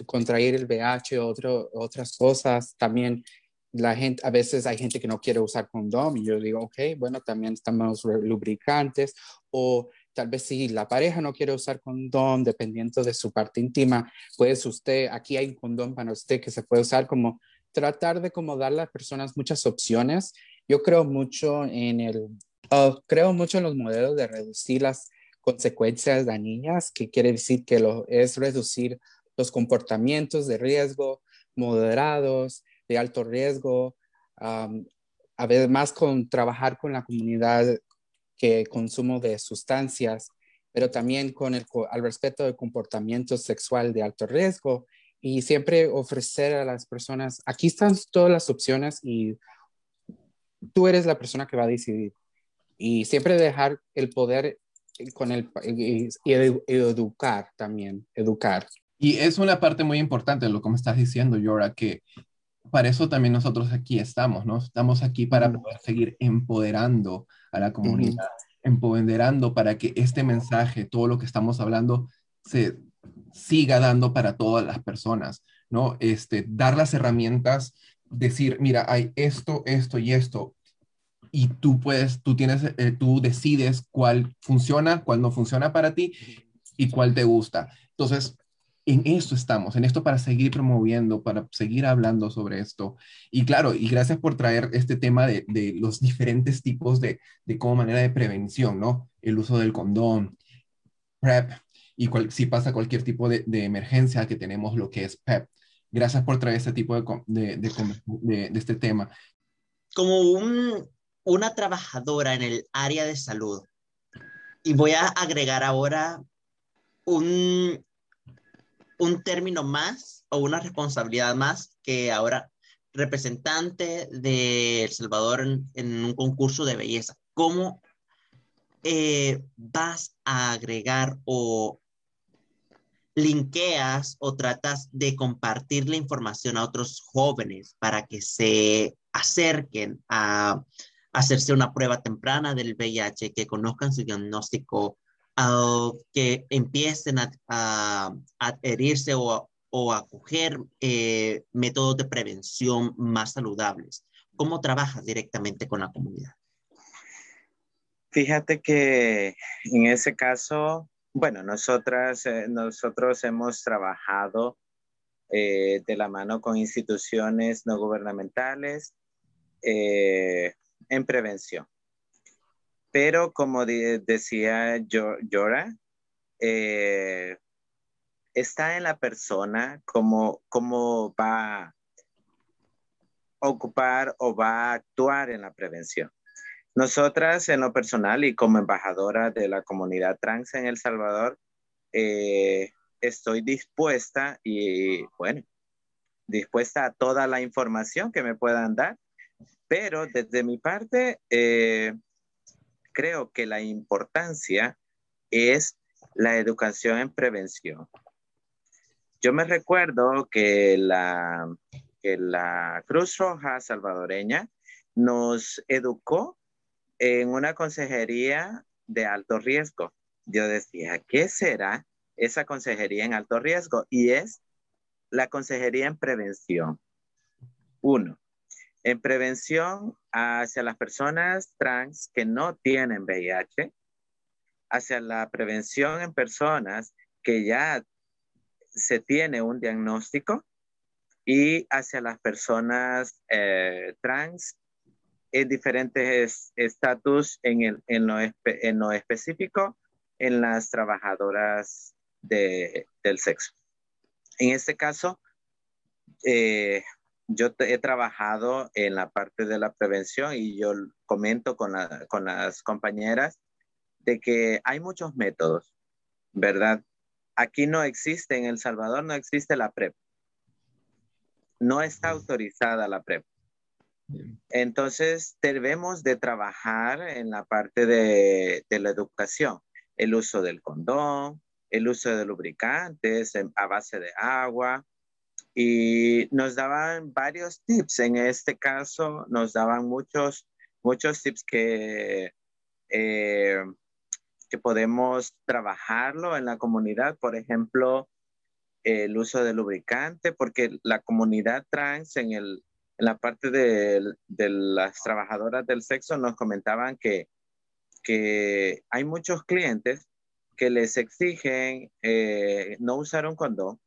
contraer el VIH o otras cosas. También la gente, a veces hay gente que no quiere usar condón y yo digo, ok, bueno, también estamos lubricantes o tal vez si la pareja no quiere usar condón, dependiendo de su parte íntima, pues usted, aquí hay un condón para usted que se puede usar como tratar de como dar a las personas muchas opciones. Yo creo mucho en el, oh, creo mucho en los modelos de reducir las consecuencias dañinas, que quiere decir que lo, es reducir los comportamientos de riesgo moderados, de alto riesgo, a veces más con trabajar con la comunidad que consumo de sustancias, pero también con el al respeto del comportamiento sexual de alto riesgo y siempre ofrecer a las personas, aquí están todas las opciones y tú eres la persona que va a decidir. Y siempre dejar el poder con el y, educar también, educar.
Y es una parte muy importante lo que me estás diciendo, Yora, que para eso también nosotros aquí estamos, ¿no? Estamos aquí para poder seguir empoderando a la comunidad, empoderando para que este mensaje, todo lo que estamos hablando, se siga dando para todas las personas, ¿no? Este, dar las herramientas, decir, mira, hay esto, esto y esto, y tú puedes, tú tienes, eh, tú decides cuál funciona, cuál no funciona para ti y cuál te gusta. Entonces, en esto estamos, en esto para seguir promoviendo, para seguir hablando sobre esto. Y claro, y gracias por traer este tema de, de los diferentes tipos de, de como manera de prevención, ¿no? El uso del condón, PrEP, y si pasa cualquier tipo de, emergencia que tenemos lo que es PEP. Gracias por traer este tipo de, de este tema.
Como un, una trabajadora en el área de salud, y voy a agregar ahora un, un término más o una responsabilidad más que ahora representante de El Salvador en, un concurso de belleza. ¿Cómo eh, vas a agregar o linkeas o tratas de compartir la información a otros jóvenes para que se acerquen a hacerse una prueba temprana del VIH, que conozcan su diagnóstico, que empiecen a, adherirse o, o a coger eh, métodos de prevención más saludables. ¿Cómo trabajas directamente con la comunidad?
Fíjate que en ese caso, bueno, nosotras, eh, nosotros hemos trabajado eh, de la mano con instituciones no gubernamentales, en prevención. Pero como decía Yora, eh, está en la persona cómo, cómo va a ocupar o va a actuar en la prevención. Nosotras en lo personal y como embajadora de la comunidad trans en El Salvador, eh, estoy dispuesta y bueno, dispuesta a toda la información que me puedan dar pero desde mi parte, eh, creo que la importancia es la educación en prevención. Yo me recuerdo que la, Cruz Roja salvadoreña nos educó en una consejería de alto riesgo. Yo decía, ¿qué será esa consejería en alto riesgo? Y es la consejería en prevención. Uno, en prevención hacia las personas trans que no tienen VIH, hacia la prevención en personas que ya se tiene un diagnóstico y hacia las personas eh, trans en diferentes estatus en, en, lo específico en las trabajadoras del sexo. En este caso, eh, yo he trabajado en la parte de la prevención y yo comento con, con las compañeras de que hay muchos métodos, ¿verdad? Aquí no existe, en El Salvador no existe la PrEP. No está autorizada la PrEP. Entonces, debemos de trabajar en la parte de, de, la educación, el uso del condón, el uso de lubricantes a base de agua, y nos daban varios tips. En este caso, nos daban muchos, muchos tips que, eh, que podemos trabajarlo en la comunidad. Por ejemplo, el uso de lubricante, porque la comunidad trans en, el, en la parte de, de, las trabajadoras del sexo nos comentaban que, que hay muchos clientes que les exigen eh, no usar un condón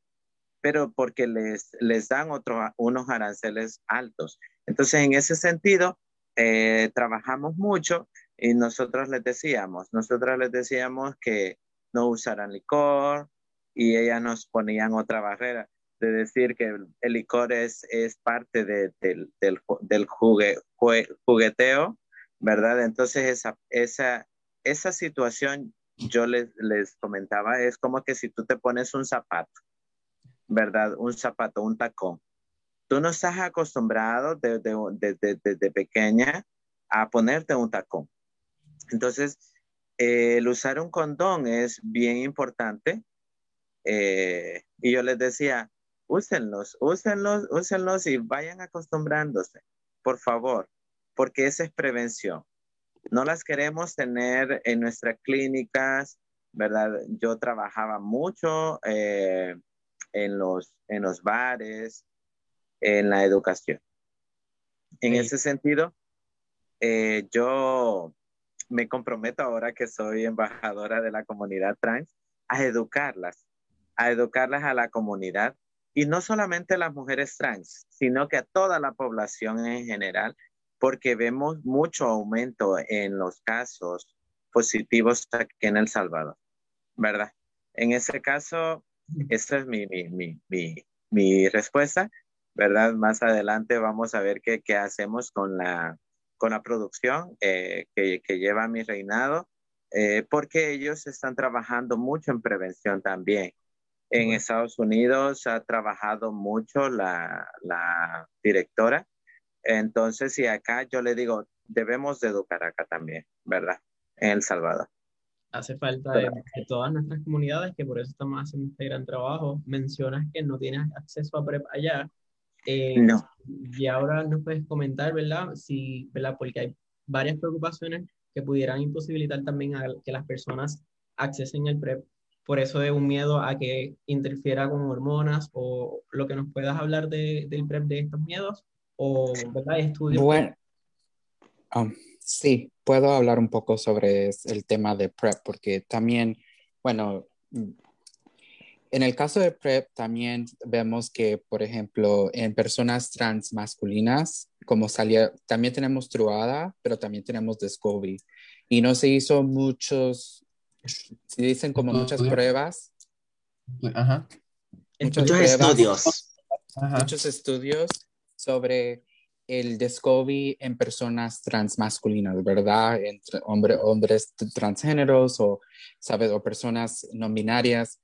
pero porque les, les dan otro, unos aranceles altos. Entonces, en ese sentido, eh, trabajamos mucho y nosotros les decíamos, nosotros les decíamos que no usaran licor y ellas nos ponían otra barrera de decir que el, licor es, es parte de, del, del, del jugueteo, ¿verdad? Entonces esa, esa, esa situación yo les, les comentaba es como que si tú te pones un zapato ¿verdad? Un zapato, un tacón. Tú no estás acostumbrado desde pequeña a ponerte un tacón. Entonces, el usar un condón es bien importante. Eh, y yo les decía, úsenlos, úsenlos, úsenlos y vayan acostumbrándose, por favor, porque esa es prevención. No las queremos tener en nuestras clínicas, ¿verdad? Yo trabajaba mucho eh, en los, en los bares, en la educación. En ese sentido, eh, yo me comprometo ahora que soy embajadora de la comunidad trans a educarlas, a educarlas a la comunidad y no solamente a las mujeres trans, sino que a toda la población en general, porque vemos mucho aumento en los casos positivos aquí en El Salvador, ¿verdad? En ese caso, esta es mi, mi, mi, mi, mi respuesta, ¿verdad? Más adelante vamos a ver qué, qué hacemos con la, con la producción eh, que, que, lleva mi reinado, eh, porque ellos están trabajando mucho en prevención también. En Estados Unidos ha trabajado mucho la, la directora. Entonces, y acá yo le digo, debemos de educar acá también, ¿verdad? En El Salvador.
Hace falta de, todas nuestras comunidades, que por eso estamos haciendo este gran trabajo. Mencionas que no tienes acceso a PrEP allá.
Eh, no.
Y ahora nos puedes comentar, ¿verdad? Si, ¿verdad? Porque hay varias preocupaciones que pudieran imposibilitar también a que las personas accesen al PrEP por eso de un miedo a que interfiera con hormonas o lo que nos puedas hablar de, del PrEP de estos miedos o ¿verdad? estudios.
Bueno, um, sí, puedo hablar un poco sobre el tema de PrEP porque también, bueno, en el caso de PrEP también vemos que, por ejemplo, en personas trans masculinas, como salía, también tenemos Truada, pero también tenemos Descovy. Y no se hizo muchos si dicen como muchas pruebas.
Ajá.
Muchos estudios.
Muchos estudios sobre el Descovy en personas transmasculinas, ¿verdad? Entre hombre, hombres transgéneros o, ¿sabes? O personas no binarias.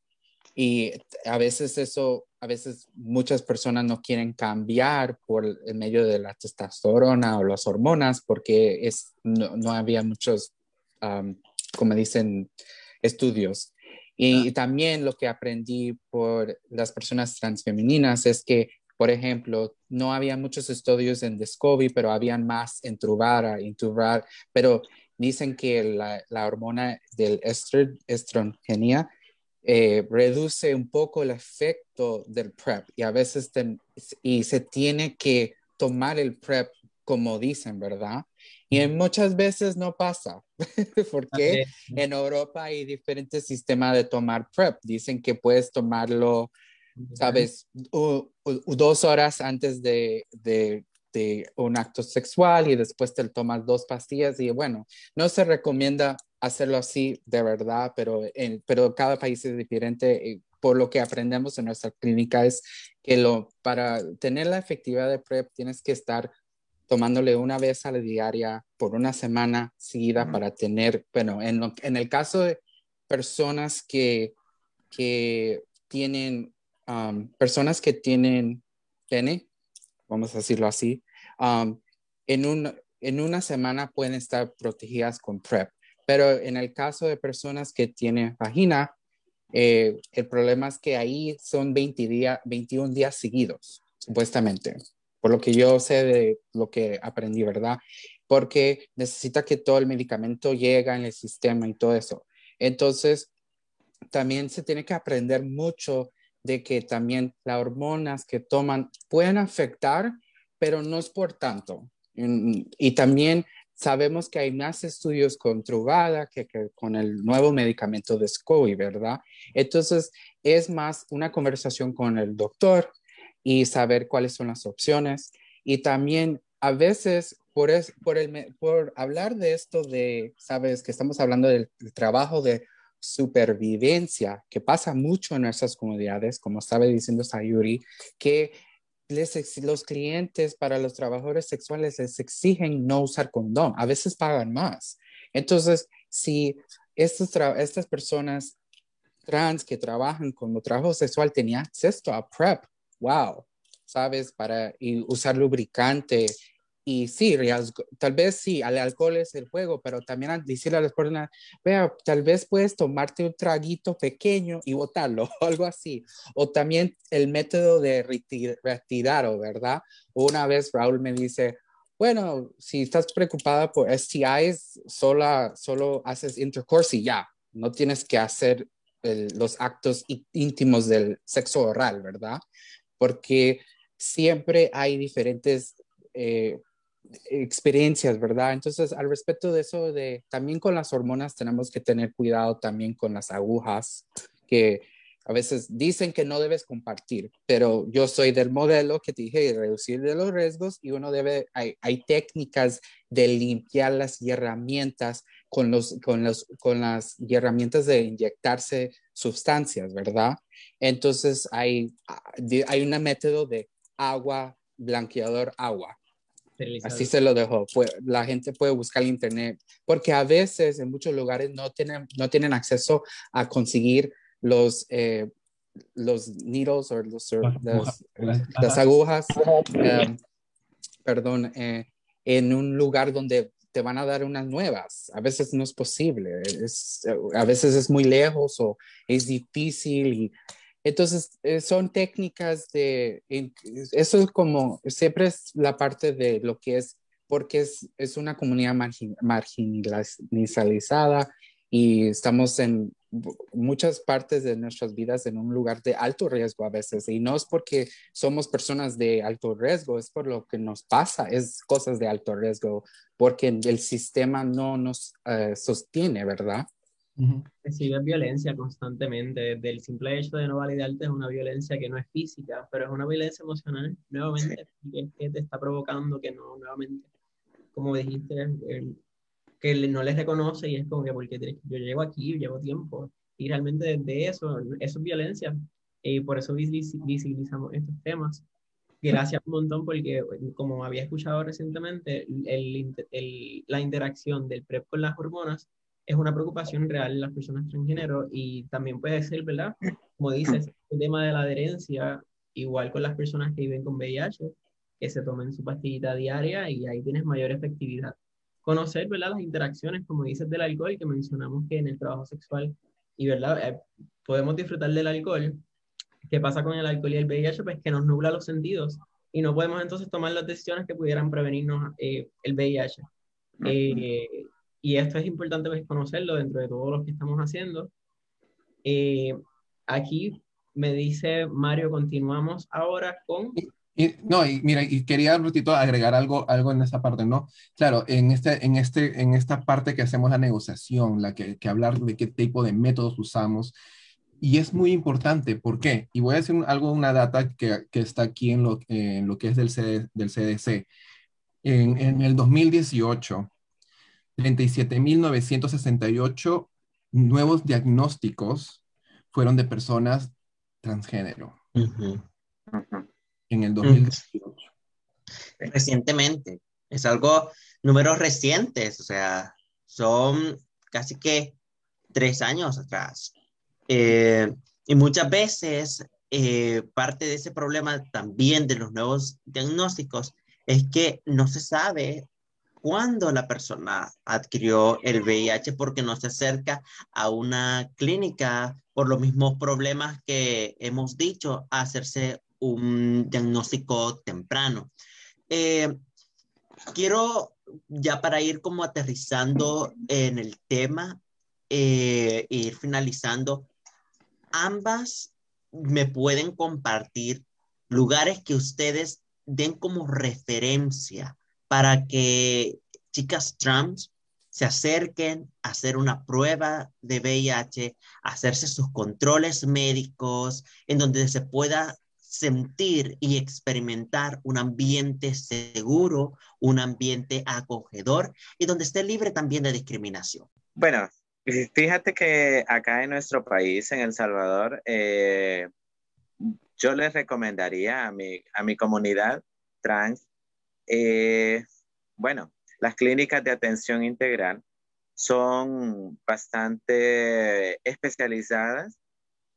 Y a veces eso, a veces muchas personas no quieren cambiar por el medio de la testosterona o las hormonas porque es, no, no había muchos como dicen, estudios. Y también lo que aprendí por las personas transfemeninas es que, por ejemplo, no había muchos estudios en Descovy, pero habían más en Truvara, en Truvara, pero dicen que la, la hormona del estrogenia eh, reduce un poco el efecto del PrEP y a veces y se tiene que tomar el PrEP como dicen, ¿verdad? Y muchas veces no pasa, porque en Europa hay diferentes sistemas de tomar PrEP. Dicen que puedes tomarlo, sabes, dos horas antes de, de, de, un acto sexual y después te tomas dos pastillas y bueno, no se recomienda hacerlo así de verdad, pero, en, pero cada país es diferente. por lo que aprendemos en nuestra clínica es que lo, para tener la efectividad de PrEP tienes que estar tomándole una vez a la diaria por una semana seguida para tener, bueno, en, en, el caso de personas que, que tienen, personas que tienen pene, vamos a decirlo así, en, un, en una semana pueden estar protegidas con PrEP. Pero en el caso de personas que tienen vagina, eh, el problema es que ahí son 20 días, 21 días seguidos, supuestamente por lo que yo sé de lo que aprendí, ¿verdad? Porque necesita que todo el medicamento llegue en el sistema y todo eso. Entonces, también se tiene que aprender mucho de que también las hormonas que toman pueden afectar, pero no es por tanto. Y, también sabemos que hay más estudios con Truvada que, con el nuevo medicamento de SCOI, ¿verdad? Entonces, es más una conversación con el doctor y saber cuáles son las opciones. Y también a veces, por, por, el, por hablar de esto de, sabes, que estamos hablando del, trabajo de supervivencia, que pasa mucho en nuestras comunidades, como estaba diciendo Sayuri, que les, los clientes para los trabajadores sexuales les exigen no usar condón, a veces pagan más. Entonces, si estos estas personas trans que trabajan como trabajo sexual tenían acceso a PrEP, wow, ¿sabes? Para usar lubricante. Y sí, tal vez sí, el alcohol es el juego, pero también decirle a las personas, vea, tal vez puedes tomarte un traguito pequeño y botarlo, o algo así. O también el método de retirarlo, ¿verdad? Una vez Raúl me dice, bueno, si estás preocupada por STIs, solo, solo haces intercourse y ya, no tienes que hacer los actos íntimos del sexo oral, ¿verdad? porque siempre hay diferentes eh, experiencias, ¿verdad? Entonces, al respecto de eso, de también con las hormonas tenemos que tener cuidado también con las agujas, que a veces dicen que no debes compartir, pero yo soy del modelo que te dije, reducir de los riesgos y uno debe, hay, hay técnicas de limpiar las herramientas con, los, con, los, con las herramientas de inyectarse sustancias, ¿verdad? Entonces hay, hay un método de agua, blanqueador, agua. Así se lo dejo. La gente puede buscar en internet, porque a veces en muchos lugares no tienen, no tienen acceso a conseguir los, eh, los needles o los, las, agujas, em, perdón, eh, en un lugar donde te van a dar unas nuevas. A veces no es posible, es, a veces es muy lejos o es difícil. Y, entonces, eh, son técnicas de, eso es como, siempre es la parte de lo que es, porque es, es una comunidad marginalizada y estamos en muchas partes de nuestras vidas en un lugar de alto riesgo a veces y no es porque somos personas de alto riesgo, es por lo que nos pasa, es cosas de alto riesgo porque el sistema no nos eh, sostiene, ¿verdad?
Recibe violencia constantemente. Desde el simple hecho de no validarte es una violencia que no es física, pero es una violencia emocional, nuevamente, que te está provocando que no, nuevamente, como dijiste, el, que no les reconoce y es como que porque yo llevo aquí, llevo tiempo y realmente desde eso, eso es violencia y por eso visibilizamos estos temas. Gracias un montón porque como había escuchado recientemente, el, el, la interacción del PrEP con las hormonas es una preocupación real en las personas transgénero y también puede ser, ¿verdad? Como dices, el tema de la adherencia, igual con las personas que viven con VIH, que se tomen su pastillita diaria y ahí tienes mayor efectividad conocer, ¿verdad? Las interacciones, como dices, del alcohol, que mencionamos que en el trabajo sexual, y, ¿verdad? Eh, podemos disfrutar del alcohol. ¿Qué pasa con el alcohol y el VIH? Pues que nos nubla los sentidos y no podemos entonces tomar las decisiones que pudieran prevenirnos eh, el VIH. Eh, y esto es importante pues, conocerlo dentro de todo lo que estamos haciendo. aquí me dice Mario, continuamos ahora con
no, y mira, y quería un ratito agregar algo, algo en esa parte, ¿no? Claro, en, este, en, este, en esta parte que hacemos la negociación, la que, que hablar de qué tipo de métodos usamos, y es muy importante, ¿por qué? Y voy a decir algo, una data que, que está aquí en lo, en lo que es del, del CDC. En, en el 2018, 37.968 nuevos diagnósticos fueron de personas transgénero. En el 2018.
Recientemente, es algo, números recientes, o sea, son casi que tres años atrás. Eh, y muchas veces eh, parte de ese problema también de los nuevos diagnósticos es que no se sabe cuándo la persona adquirió el VIH porque no se acerca a una clínica por los mismos problemas que hemos dicho, hacerse un diagnóstico temprano. Eh, quiero ya para ir como aterrizando en el tema e ir finalizando, ambas me pueden compartir lugares que ustedes den como referencia para que chicas trans se acerquen a hacer una prueba de VIH, hacerse sus controles médicos, en donde se pueda sentir y experimentar un ambiente seguro, un ambiente acogedor y donde esté libre también de discriminación.
Bueno, fíjate que acá en nuestro país, en El Salvador, eh, yo les recomendaría a mi, a mi comunidad trans, eh, bueno, las clínicas de atención integral son bastante especializadas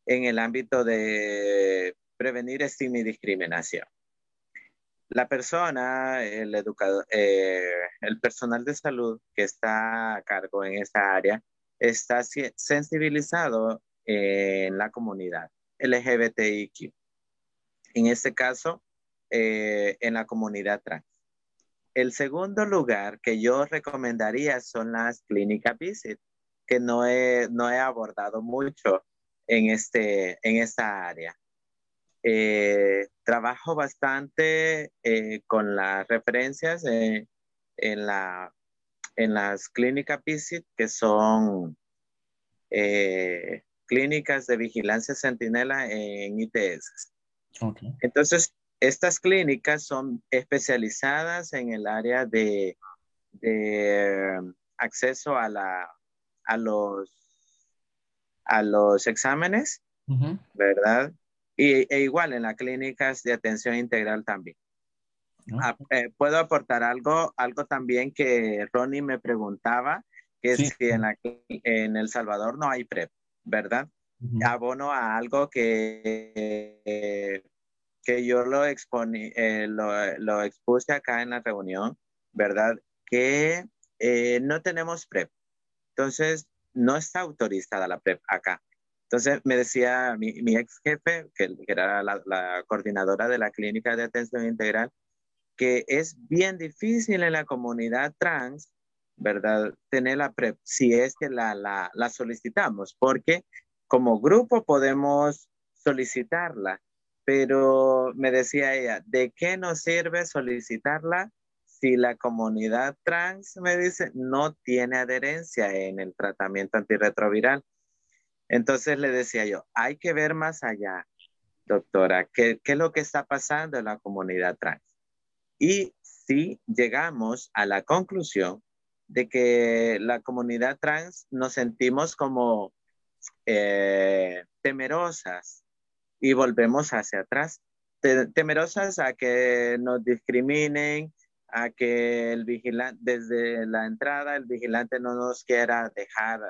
en el ámbito de prevenir estigma y discriminación. La persona, el educador, eh, el personal de salud que está a cargo en esta área está sensibilizado en la comunidad LGBTIQ. En este caso, eh, en la comunidad trans. El segundo lugar que yo recomendaría son las clínicas visit, que no he, no he abordado mucho en, este, en esta área. Eh, trabajo bastante eh, con las referencias en, la, en las clínicas visit que son, eh, clínicas de vigilancia centinela en ITS. Entonces, estas clínicas son especializadas en el área de, acceso a, la, a, los, a los exámenes, ¿verdad? Y, e igual en las clínicas de atención integral también. Ah, eh, puedo aportar algo, algo también que Ronnie me preguntaba, que es si en, en, El Salvador no hay PrEP, ¿verdad? Abono a algo que, que yo lo, exponí, eh, lo, lo, expuse acá en la reunión, ¿verdad? Que eh, no tenemos PrEP. Entonces, no está autorizada la PrEP acá. Entonces me decía mi, mi ex jefe, que, era la, la, coordinadora de la clínica de atención integral, que es bien difícil en la comunidad trans, ¿verdad? Tener la PrEP, si es que la, la, la solicitamos, porque como grupo podemos solicitarla, pero me decía ella, ¿de qué nos sirve solicitarla si la comunidad trans, me dice, no tiene adherencia en el tratamiento antirretroviral? Entonces le decía yo, hay que ver más allá, doctora, ¿qué, qué es lo que está pasando en la comunidad trans? Y si llegamos a la conclusión de que la comunidad trans nos sentimos como eh, temerosas y volvemos hacia atrás, temerosas a que nos discriminen, a que el vigilante, desde la entrada, el vigilante no nos quiera dejar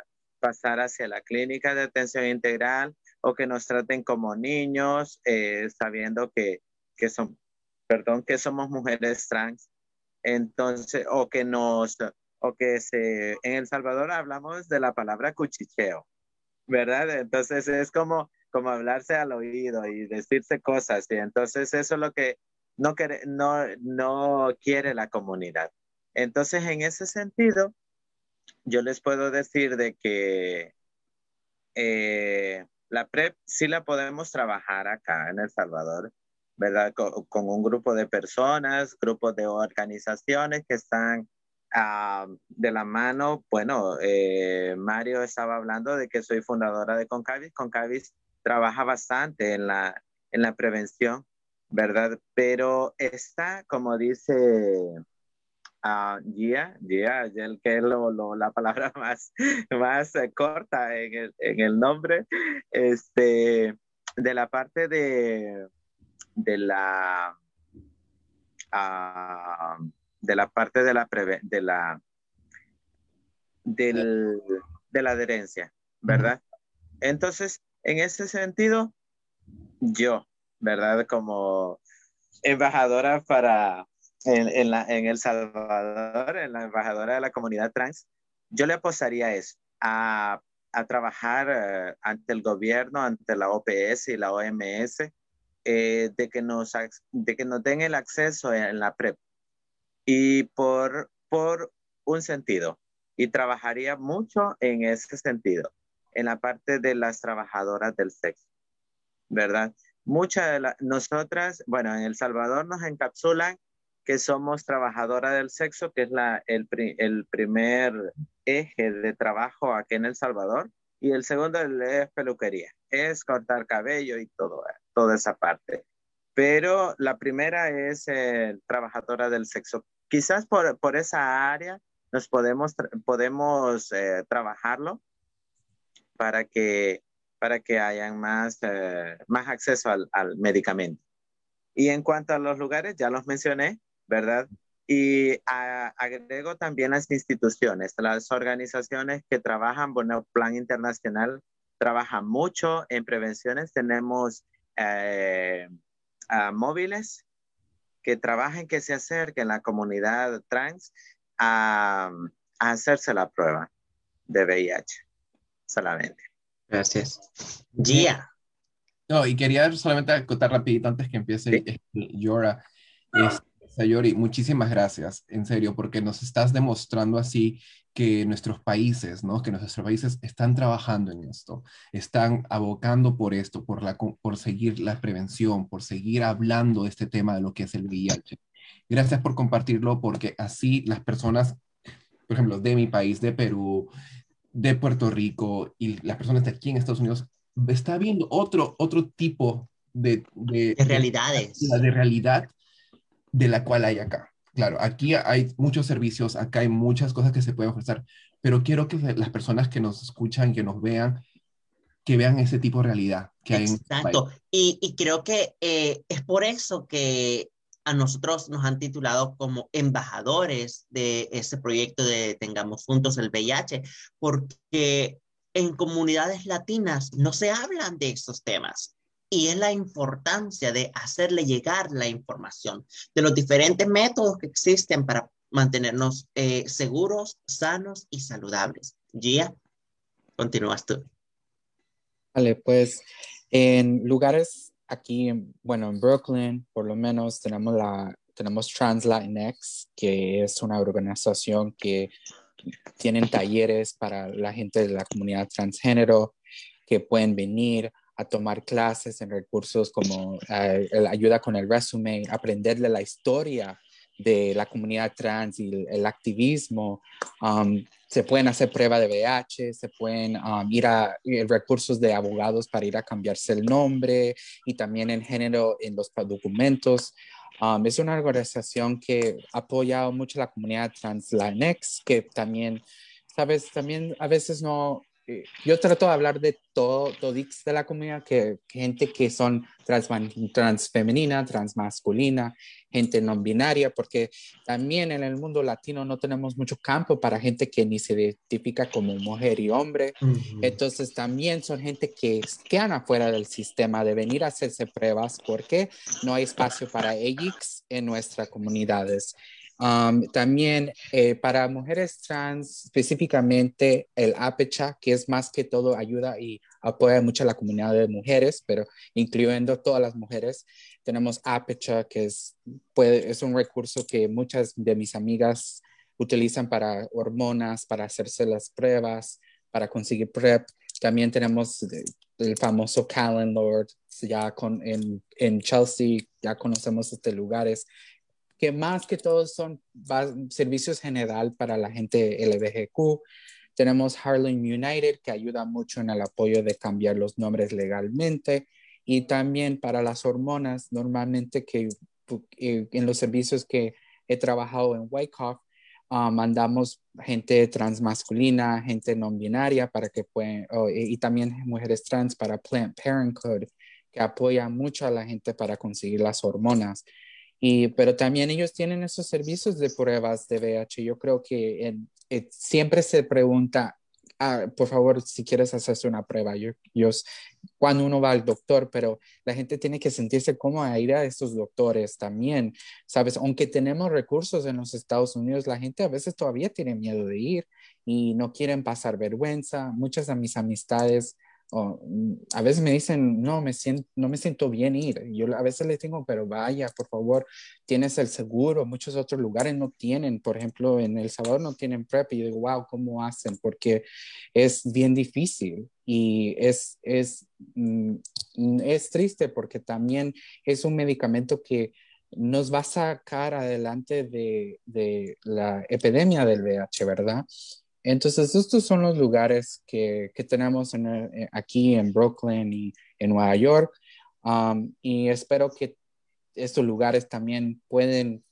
pasar hacia la clínica de atención integral o que nos traten como niños, eh, sabiendo que, que son, perdón, que somos mujeres trans. Entonces, o que nos, o que se, en El Salvador hablamos de la palabra cuchicheo, ¿verdad? Entonces es como, como hablarse al oído y decirse cosas, y entonces eso es lo que no quiere, no, no quiere la comunidad. Entonces, en ese sentido, yo les puedo decir de que eh, la PrEP sí la podemos trabajar acá en El Salvador ¿verdad? Con, un grupo de personas, grupos de organizaciones que están ah, de la mano. Bueno, eh, Mario estaba hablando de que soy fundadora de Concavis. Concavis trabaja bastante en la, en la prevención, ¿verdad? Pero está, como dice uh, Gia, Gia, que es lo, la palabra más, más eh, corta en el, en el nombre, este, de la parte de de la ah, de la parte de la de la de la adherencia, ¿verdad? Entonces, en ese sentido, yo, ¿verdad? Como embajadora para en, en, El Salvador, en la embajadora de la comunidad trans, yo le apostaría eso, a, a trabajar eh, ante el gobierno, ante la OPS y la OMS, eh, de, que nos, de que nos den el acceso en la PrEP y por, por un sentido. Y trabajaría mucho en ese sentido, en la parte de las trabajadoras del sexo, ¿verdad? Muchas de las, nosotras, bueno, en El Salvador nos encapsulan que somos trabajadoras del sexo, que es la, el, el primer eje de trabajo aquí en El Salvador, y el segundo es peluquería, es cortar cabello y todo, toda esa parte. Pero la primera es eh, trabajadora del sexo. Quizás por, por, esa área nos podemos, podemos eh, trabajarlo para que, para que hayan más, eh, más acceso al, al medicamento. Y en cuanto a los lugares, ya los mencioné, ¿verdad? Y agrego también las instituciones, las organizaciones que trabajan, bueno, Plan Internacional trabaja mucho en prevenciones. Tenemos eh, móviles que trabajen, que se acerquen a la comunidad trans a, hacerse la prueba de VIH solamente.
Gracias. Gia.
No, y quería solamente acotar rapidito antes que empiece ¿Sí? Yora. Este, Sayori, muchísimas gracias, en serio, porque nos estás demostrando así que nuestros países, ¿no? Que nuestros países están trabajando en esto, están abocando por esto, por, la, por seguir la prevención, por seguir hablando de este tema de lo que es el VIH. Gracias por compartirlo, porque así las personas, por ejemplo, de mi país, de Perú, de Puerto Rico y las personas de aquí en Estados Unidos está viendo otro, otro tipo de,
de, realidades.
De, realidad de la cual hay acá. Claro, aquí hay muchos servicios, acá hay muchas cosas que se pueden ofrecer, pero quiero que las personas que nos escuchan, que nos vean, que vean ese tipo de realidad que hay.
Exacto. Y, y, creo que eh, es por eso que a nosotros nos han titulado como embajadores de ese proyecto de Tengamos Juntos el VIH, porque en comunidades latinas no se hablan de estos temas. Y es la importancia de hacerle llegar la información de los diferentes métodos que existen para mantenernos eh, seguros, sanos y saludables. Gia, continúas tú.
Vale, pues en lugares aquí, bueno, en Brooklyn, por lo menos tenemos la tenemos Trans Latinx, que es una organización que tienen talleres para la gente de la comunidad transgénero que pueden venir a tomar clases en recursos como eh, ayuda con el resumen, aprenderle la historia de la comunidad trans y el, activismo. Um, se pueden hacer prueba de VIH, se pueden um, ir a recursos de abogados para ir a cambiarse el nombre y también en género en los documentos. Um, es una organización que ha apoyado mucho a la comunidad trans Latinx, que también, sabes, también a veces no, eh, yo trato de hablar de todo, todix de la comunidad, que, gente que son trans, transfemenina, transmasculina, gente no binaria, porque también en el mundo latino no tenemos mucho campo para gente que ni se identifica como mujer y hombre. Entonces también son gente que quedan afuera del sistema de venir a hacerse pruebas porque no hay espacio para ellos en nuestras comunidades. Um, también eh, para mujeres trans, específicamente el APECHA, que es más que todo ayuda y apoya mucho a la comunidad de mujeres, pero incluyendo todas las mujeres. Tenemos APECHA, que es, puede, es un recurso que muchas de mis amigas utilizan para hormonas, para hacerse las pruebas, para conseguir PrEP. También tenemos el famoso Callan Lord, ya con, en, en Chelsea, ya conocemos estos lugares que más que todo son servicios general para la gente LBGQ. Tenemos Harlem United, que ayuda mucho en el apoyo de cambiar los nombres legalmente. Y también para las hormonas, normalmente que eh, en los servicios que he trabajado en Wyckoff, uh, mandamos gente transmasculina, gente no binaria para que puedan, y también mujeres trans para Planned Parenthood, que apoya mucho a la gente para conseguir las hormonas. Y, pero también ellos tienen esos servicios de pruebas de VIH. Yo creo que eh, siempre se pregunta, ah, por favor, si quieres hacerse una prueba, yo, yo, cuando uno va al doctor, pero la gente tiene que sentirse cómoda a ir a estos doctores también, ¿sabes? Aunque tenemos recursos en los Estados Unidos, la gente a veces todavía tiene miedo de ir y no quieren pasar vergüenza. Muchas de mis amistades Mm, a veces me dicen, no me, siento, no me siento bien ir. Yo a veces les digo, pero vaya, por favor, tienes el seguro. Muchos otros lugares no tienen. Por ejemplo, en El Salvador no tienen PrEP. Y yo digo, wow, ¿cómo hacen? Porque es bien difícil y es, es, mm, es triste porque también es un medicamento que nos va a sacar adelante de, de la epidemia del VIH, ¿verdad? Entonces, estos son los lugares que, que tenemos en, eh, aquí en Brooklyn y en Nueva York. Um, y espero que estos lugares también pueden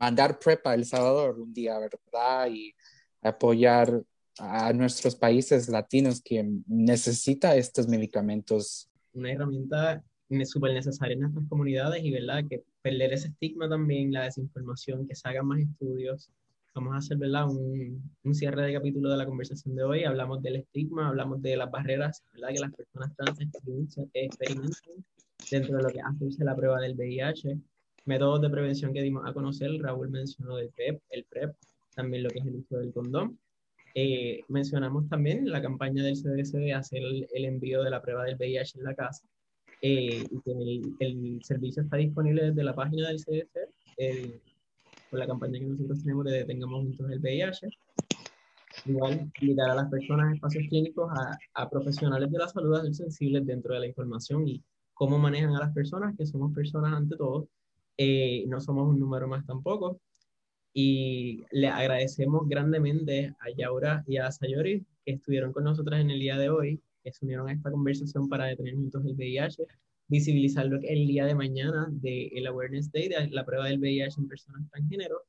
mandar prepa El Salvador un día, ¿verdad? Y apoyar a nuestros países latinos que necesita estos medicamentos.
Una herramienta súper necesaria en nuestras comunidades y, ¿verdad? Que perder ese estigma también, la desinformación, que se hagan más estudios vamos a hacer ¿verdad? Un, un, cierre de capítulo de la conversación de hoy. Hablamos del estigma, hablamos de las barreras ¿verdad? que las personas trans experimentan dentro de lo que hace la prueba del VIH, métodos de prevención que dimos a conocer. Raúl mencionó el PrEP, el PrEP, también lo que es el uso del condón. Eh, mencionamos también la campaña del CDC de hacer el, envío de la prueba del VIH en la casa. Eh, el, el, servicio está disponible desde la página del CDC. Eh, con la campaña que nosotros tenemos de Detengamos Juntos el VIH. Igual, invitar a las personas en espacios clínicos a, a profesionales de la salud a ser sensibles dentro de la información y cómo manejan a las personas, que somos personas ante todo, eh, no somos un número más tampoco. y le agradecemos grandemente a Yaura y a Sayori que estuvieron con nosotras en el día de hoy, que se unieron a esta conversación para detener juntos el VIH, visibilizarlo el día de mañana del Awareness Day, de la prueba del VIH en personas transgénero,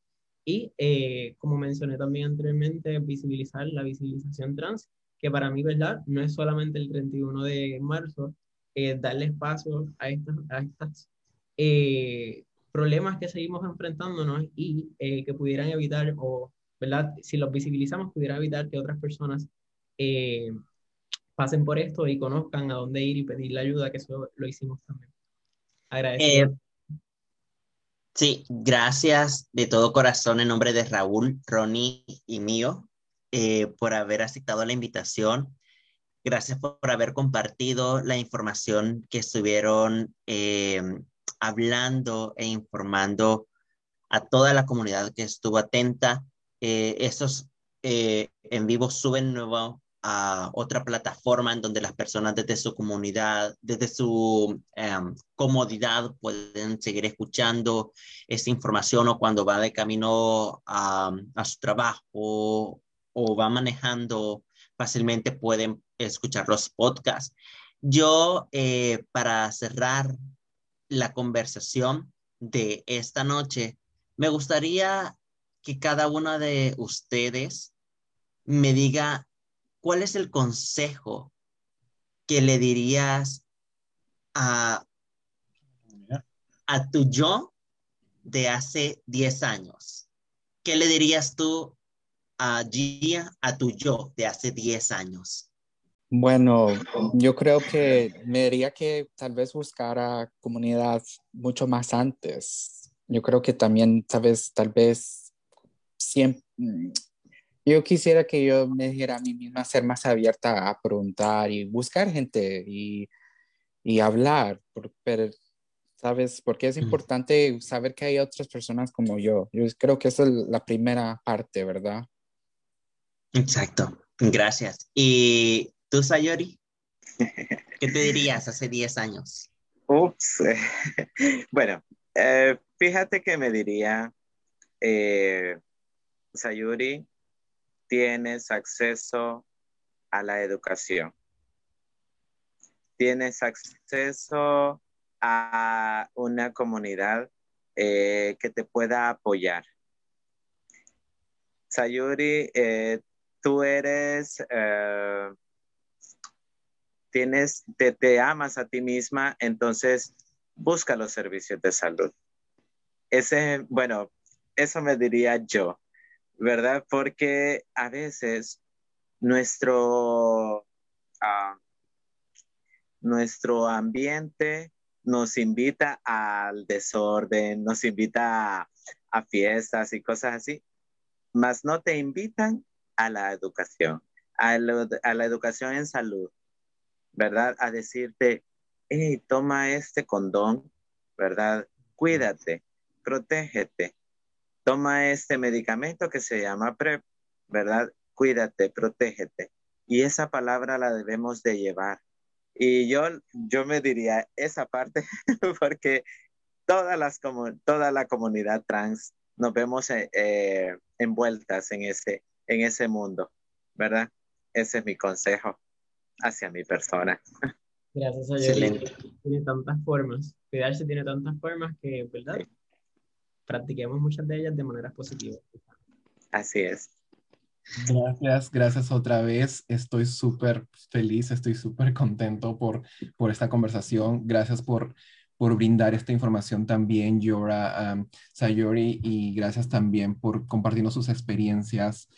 y eh, como mencioné también anteriormente, visibilizar la visibilización trans, que para mí, ¿verdad? No es solamente el 31 de marzo, eh, darle espacio a estas, a estas eh, problemas que seguimos enfrentándonos y eh, que pudieran evitar, o, ¿verdad? Si los visibilizamos, pudiera evitar que otras personas eh, pasen por esto y conozcan a dónde ir y pedir la ayuda, que eso lo hicimos también. Agradecido.
Eh, sí, gracias de todo corazón en nombre de Raúl, Ronnie y mío por haber aceptado la invitación. Gracias por, haber compartido la información que estuvieron hablando e informando a toda la comunidad que estuvo atenta. Eh, estos eh, en vivo suben nuevo a otra plataforma en donde las personas desde su comunidad, desde su em, comodidad pueden seguir escuchando esta información o cuando va de camino a, a su trabajo o va manejando fácilmente pueden escuchar los podcasts. Yo, eh, para cerrar la conversación de esta noche, me gustaría que cada una de ustedes me diga cuál es el consejo que le dirías a, a tu yo de hace 10 años. ¿Qué le dirías tú a Gia, a tu yo de hace 10 años?
Bueno, yo creo que me diría que tal vez buscara comunidad mucho más antes. Yo creo que también, sabes, tal vez siempre, yo quisiera que yo me dijera a mí misma ser más abierta a preguntar y buscar gente y, y hablar, pero, ¿sabes? Porque es importante saber que hay otras personas como yo. Yo creo que esa es la primera parte, ¿verdad?
Exacto. Gracias. Y ¿Tú, Sayori? ¿Qué te dirías hace 10 años?
Ups. bueno, eh, fíjate que me diría, eh, Sayuri, tienes acceso a la educación. Tienes acceso a una comunidad eh, que te pueda apoyar. Sayuri, tú eres tienes, te, te amas a ti misma, entonces busca los servicios de salud. Ese, bueno, eso me diría yo, ¿verdad? Porque a veces nuestro, ah, nuestro ambiente nos invita al desorden, nos invita a, fiestas y cosas así, mas no te invitan a la educación, a, a la educación en salud, ¿verdad? A decirte, hey, toma este condón, ¿verdad? Cuídate, protégete. Toma este medicamento que se llama PrEP, ¿verdad? Cuídate, protégete. Y esa palabra la debemos de llevar. Y yo, yo me diría esa parte porque todas las, toda la comunidad trans nos vemos eh, eh, envueltas en ese, en ese mundo, ¿verdad? Ese es mi consejo hacia mi persona.
Gracias a Dios. Tiene tantas formas. Cuidarse tiene tantas formas que, ¿verdad? Practiquemos muchas de ellas de manera positiva.
Así es.
Gracias, gracias otra vez. Estoy súper feliz, estoy súper contento por, por esta conversación. Gracias por, por brindar esta información también, Yora um, Sayori, y gracias también por compartirnos sus experiencias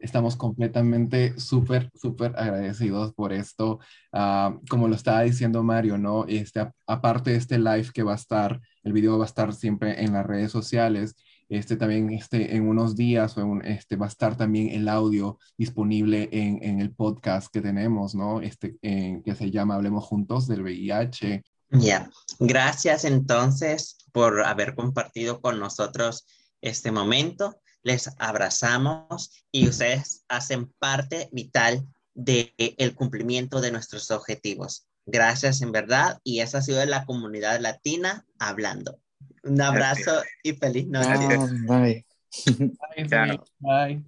estamos completamente súper, súper agradecidos por esto. Ah, como lo estaba diciendo Mario, ¿no? Este, aparte de este live que va a estar, el video va a estar siempre en las redes sociales, este también este, en unos días o este, va a estar también el audio disponible en, en el podcast que tenemos, ¿no? Este, que se llama Hablemos Juntos del VIH.
Ya, gracias entonces por haber compartido con nosotros este momento les abrazamos y ustedes hacen parte vital del el cumplimiento de nuestros objetivos. Gracias en verdad y esa ha sido la comunidad latina hablando. Un abrazo y feliz noche.
Bye. Bye.